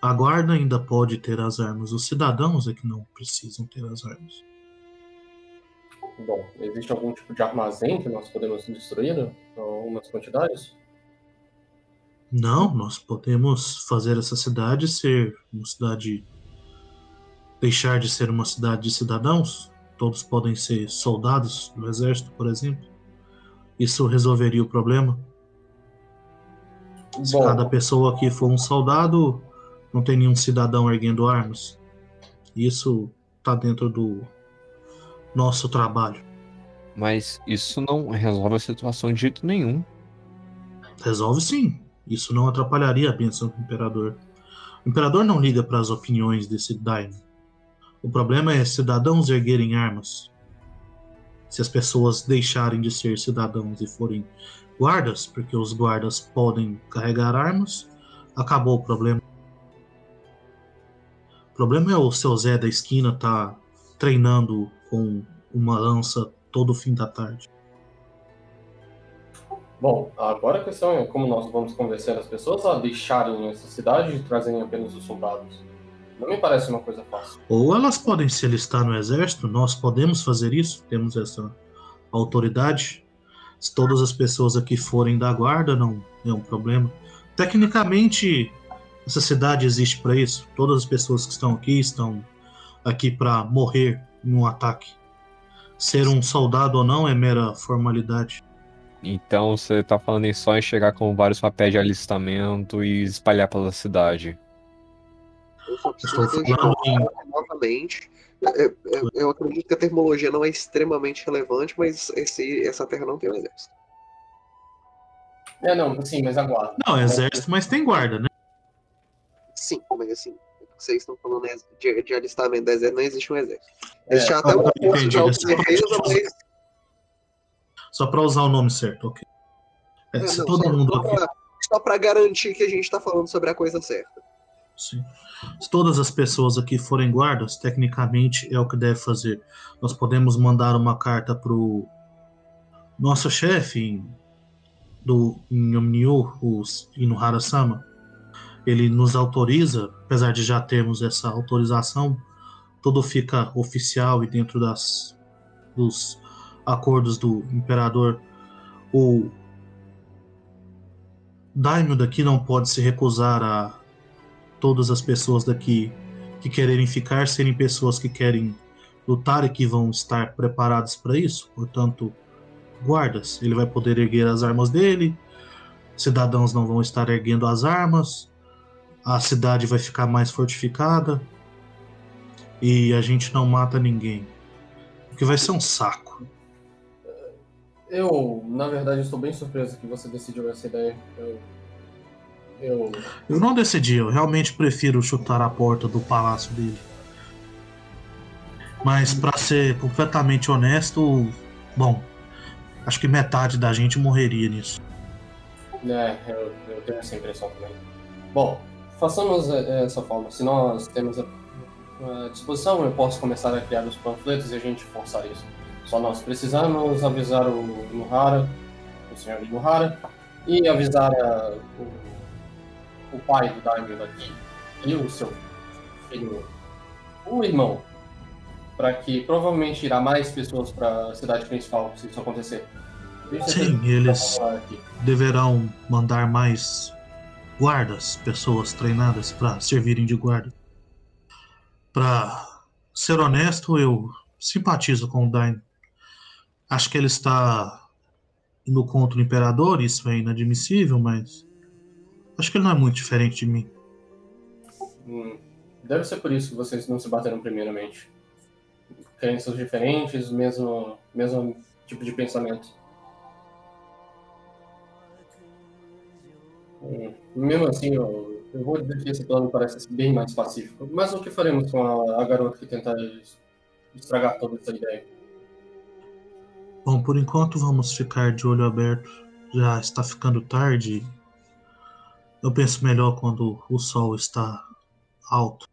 A guarda ainda pode ter as armas, os cidadãos é que não precisam ter as armas. Bom, existe algum tipo de armazém que nós podemos destruir algumas quantidades? Não, nós podemos fazer essa cidade ser uma cidade deixar de ser uma cidade de cidadãos, todos podem ser soldados do exército, por exemplo. Isso resolveria o problema. Se cada pessoa aqui for um soldado, não tem nenhum cidadão erguendo armas. Isso está dentro do nosso trabalho. Mas isso não resolve a situação de jeito nenhum. Resolve sim. Isso não atrapalharia a bênção do imperador. O imperador não liga para as opiniões desse daimyo. O problema é cidadãos erguerem armas. Se as pessoas deixarem de ser cidadãos e forem guardas, porque os guardas podem carregar armas, acabou o problema. O problema é o seu Zé da esquina tá treinando com uma lança todo fim da tarde. Bom, agora a questão é como nós vamos convencer as pessoas a deixarem essa cidade e trazerem apenas os soldados. Não me parece uma coisa fácil. Ou elas podem se alistar no exército, nós podemos fazer isso, temos essa autoridade. Se todas as pessoas aqui forem da guarda, não é um problema. Tecnicamente, essa cidade existe para isso. Todas as pessoas que estão aqui estão aqui para morrer em um ataque. Ser um soldado ou não é mera formalidade. Então você tá falando em só em chegar com vários papéis de alistamento e espalhar pela cidade. Eu só preciso novamente. Eu, eu, eu, acredito que a termologia não é extremamente relevante, mas esse, essa terra não tem um exército. É, não, sim, mas aguarda. Não, é exército, mas tem guarda, né? Sim, mas assim, vocês estão falando de, de alistamento do exército, não existe um exército. Existe é, até uma força de autodefesa, mas. Só para usar o nome certo, ok. É, é, se não, todo só, mundo só para garantir que a gente está falando sobre a coisa certa. Sim. Se todas as pessoas aqui forem guardas, tecnicamente é o que deve fazer. Nós podemos mandar uma carta pro nosso chefe do Omniu, o Inuhara-sama. Ele nos autoriza, apesar de já termos essa autorização, tudo fica oficial e dentro das dos acordos do imperador. O Daimyo daqui não pode se recusar a todas as pessoas daqui que quererem ficar serem pessoas que querem do Tarek vão estar preparados para isso, portanto, guardas. Ele vai poder erguer as armas dele, cidadãos não vão estar erguendo as armas, a cidade vai ficar mais fortificada e a gente não mata ninguém. Porque vai ser um saco. Eu, na verdade, estou bem surpreso que você decidiu essa ideia. Eu. Eu. Eu não decidi, eu realmente prefiro chutar a porta do palácio dele. Mas para ser completamente honesto, bom, acho que metade da gente morreria nisso. É, eu, eu tenho essa impressão também. Bom, façamos eh, dessa forma. Se nós temos a, a disposição, eu posso começar a criar os panfletos e a gente forçar isso. Só nós precisamos avisar o Nuhara, o senhor Nuhara, e avisar a, o, o pai do Daimyo daqui e o seu filho, o irmão, para que provavelmente irá mais pessoas para a cidade principal se isso acontecer. Sim, eles deverão mandar mais guardas, pessoas treinadas para servirem de guarda. Para ser honesto, eu simpatizo com o Dain. Acho que ele está indo contra o imperador, isso é inadmissível, mas acho que ele não é muito diferente de mim. Hum, Deve ser por isso que vocês não se bateram primeiramente. Crenças diferentes, mesmo, mesmo tipo de pensamento. Hum, Mesmo assim, eu, eu vou dizer que esse plano parece bem mais pacífico. Mas o que faremos com a, a garota que tentar es- estragar toda essa ideia? Bom, por enquanto vamos ficar de olho aberto. Já está ficando tarde. Eu penso melhor quando o sol está alto.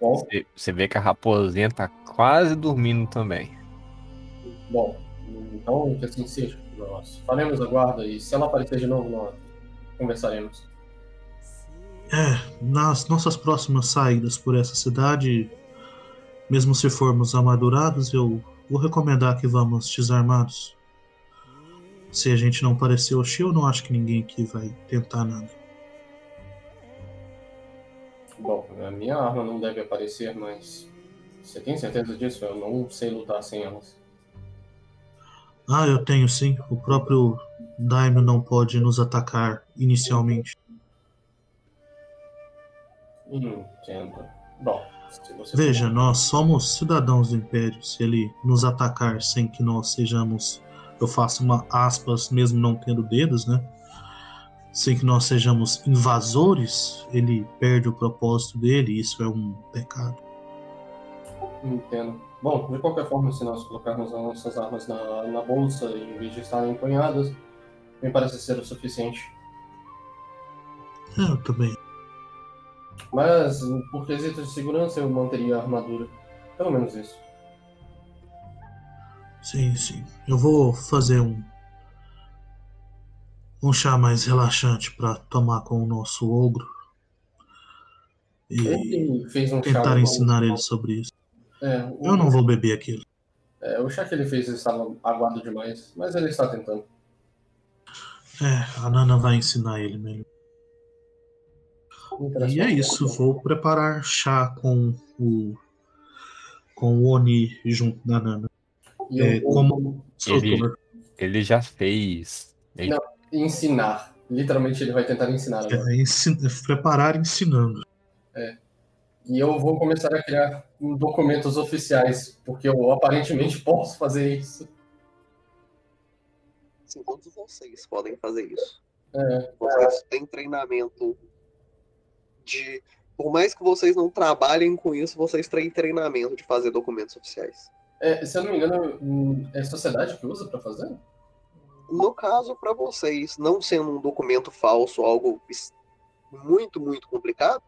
Bom, Você- Você vê que a raposinha tá quase dormindo também. bom, então que assim seja. Nós faremos a guarda e se ela aparecer de novo, nós conversaremos. É, nas nossas próximas saídas por essa cidade, mesmo se formos amadurados, eu vou recomendar que vamos desarmados. Se a gente não parecer hostil, eu não acho que ninguém aqui vai tentar nada. Bom, a minha arma não deve aparecer, mas você tem certeza disso? Eu não sei lutar sem elas. Ah, eu tenho sim. O próprio Daimyo não pode nos atacar inicialmente. Entendo. Bom, Veja, nós somos cidadãos do Império. Se ele nos atacar sem que nós sejamos, eu faço uma aspas, mesmo não tendo dedos, né? Sem que nós sejamos invasores, ele perde o propósito dele. E isso é um pecado. Entendo. Bom, de qualquer forma, se nós colocarmos as nossas armas na, na bolsa em vez de estarem empunhadas, me parece ser o suficiente. É, Eu também. Mas, por quesito de segurança, eu manteria a armadura. Pelo menos isso. Sim, sim. Eu vou fazer um um chá mais relaxante para tomar com o nosso ogro e um tentar ensinar ele sobre isso. É, o, Eu não vou beber aquilo. é, o chá que ele fez estava aguado demais, mas ele está tentando. É, a Nana vai ensinar ele melhor. E é isso, vou preparar chá com o com o Oni junto da Nana. E É, eu- como Ele-. Ele já fez. Ele- Não. ensinar. Literalmente ele vai tentar ensinar agora. É, ensin- preparar ensinando. E eu vou começar a criar documentos oficiais, porque eu aparentemente posso fazer isso. Assim, todos vocês podem fazer isso. É, Vocês têm treinamento de. Por mais que vocês não trabalhem com isso, vocês têm treinamento de fazer documentos oficiais. É, se eu não me engano, é a sociedade que usa pra fazer? No caso, para vocês, não sendo um documento falso, algo muito, muito complicado,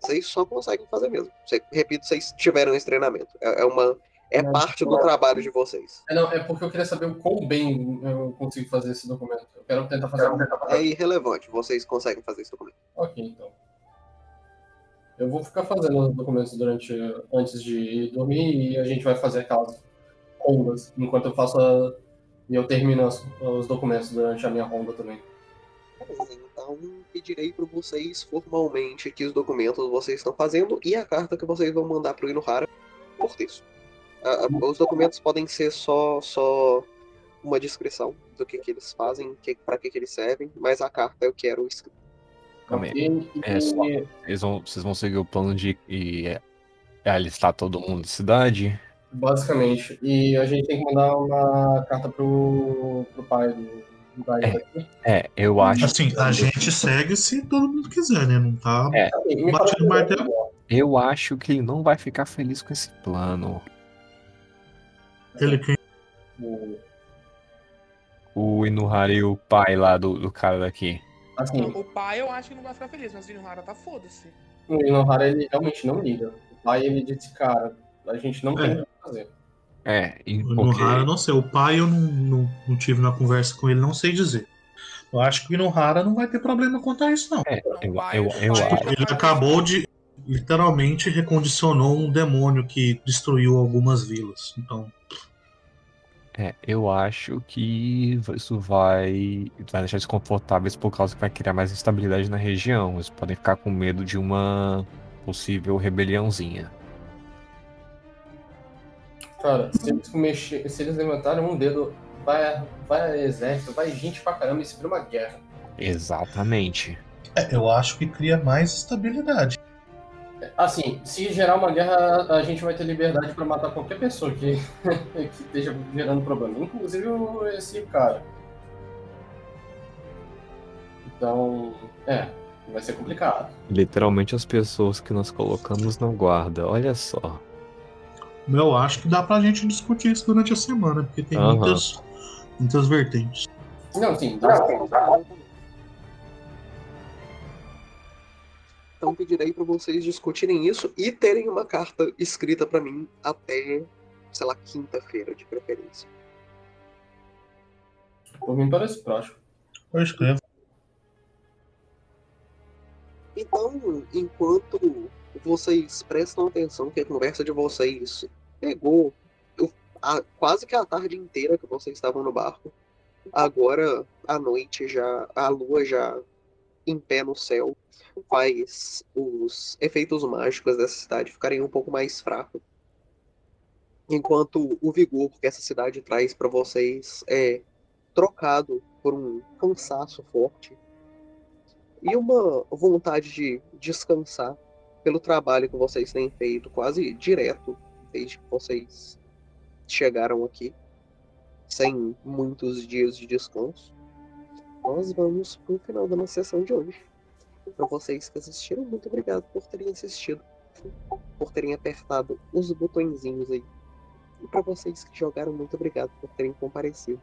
vocês só conseguem fazer mesmo. Cê- repito, vocês tiveram esse treinamento. É, é uma. É Não, parte do trabalho de vocês. É, não, é porque eu queria saber o quão bem eu consigo fazer esse documento. Eu quero tentar fazer um. É irrelevante, vocês conseguem fazer esse documento. Ok, então. Eu vou ficar fazendo os documentos durante antes de dormir e a gente vai fazer aquelas rondas enquanto eu faço e eu termino as- os documentos durante a minha ronda também. Então pedirei para vocês formalmente que os documentos vocês estão fazendo e a carta que vocês vão mandar para o Inuhara por texto. Ah, ah, os documentos podem ser só, só uma descrição do que, que eles fazem, que, para que, que eles servem, mas a carta eu quero escrito. Calma aí. É só- Vocês vão, vocês vão seguir o plano de e, é, é alistar todo mundo da cidade? Basicamente. E a gente tem que mandar uma carta pro, pro pai do, É. daqui. É, eu acho. Assim, a gente segue se todo mundo quiser, né? Não tá. É. Me Bate no parece- martelo. Eu acho que ele não vai ficar feliz com esse plano. Ele quem o- O Inuhara e o pai lá do, do cara daqui. Assim, O pai eu acho que não vai ficar feliz, mas o Inuhara tá foda-se. o Inohara ele realmente não liga. O pai ele disse, cara, a gente não tem É. o que fazer. É, e- no porque- Hara, não sei. O pai eu não, não, não tive na conversa com ele, não sei dizer. Eu acho que o Inohara não vai ter problema quanto a isso, não. É, eu, eu, eu. Ele acabou de. Literalmente recondicionou um demônio que destruiu algumas vilas. Então, É, eu acho que isso vai, vai deixar eles confortáveis por causa que vai criar mais instabilidade na região. Eles podem ficar com medo de uma possível rebeliãozinha. Cara, se eles, mexer, se eles levantarem um dedo, vai, vai exército, vai gente pra caramba e se vira uma guerra. Exatamente. é, eu acho que cria mais estabilidade. Assim, se gerar uma guerra, a gente vai ter liberdade pra matar qualquer pessoa que, que esteja gerando problema, inclusive o- esse cara. Então, é, vai ser complicado. Literalmente as pessoas que nós colocamos na guarda. Olha só. Eu acho que dá pra gente discutir isso durante a semana, porque tem Aham. muitas, muitas vertentes. Não, sim, dá Então pedirei para vocês discutirem isso e terem uma carta escrita para mim até, sei lá, quinta-feira de preferência. Por mim parece prático. Eu escrevo. Então, enquanto vocês prestam atenção que a conversa de vocês pegou a- quase que a tarde inteira que vocês estavam no barco, agora à noite já, a lua já em pé no céu, faz os efeitos mágicos dessa cidade ficarem um pouco mais fracos. Enquanto o vigor que essa cidade traz para vocês é trocado por um cansaço forte e uma vontade de descansar pelo trabalho que vocês têm feito quase direto desde que vocês chegaram aqui, sem muitos dias de descanso. Nós vamos pro final da nossa sessão de hoje. Para vocês que assistiram, muito obrigado por terem assistido, por terem apertado os botõezinhos aí. E para vocês que jogaram, muito obrigado por terem comparecido.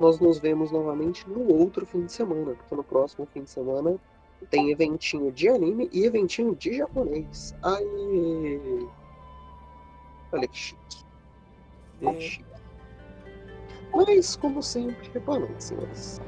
Nós nos vemos novamente no outro fim de semana, porque no próximo fim de semana tem eventinho de anime e eventinho de japonês. Aí. Olha que chique. É. chique. Mas, como sempre, boa noite, senhores.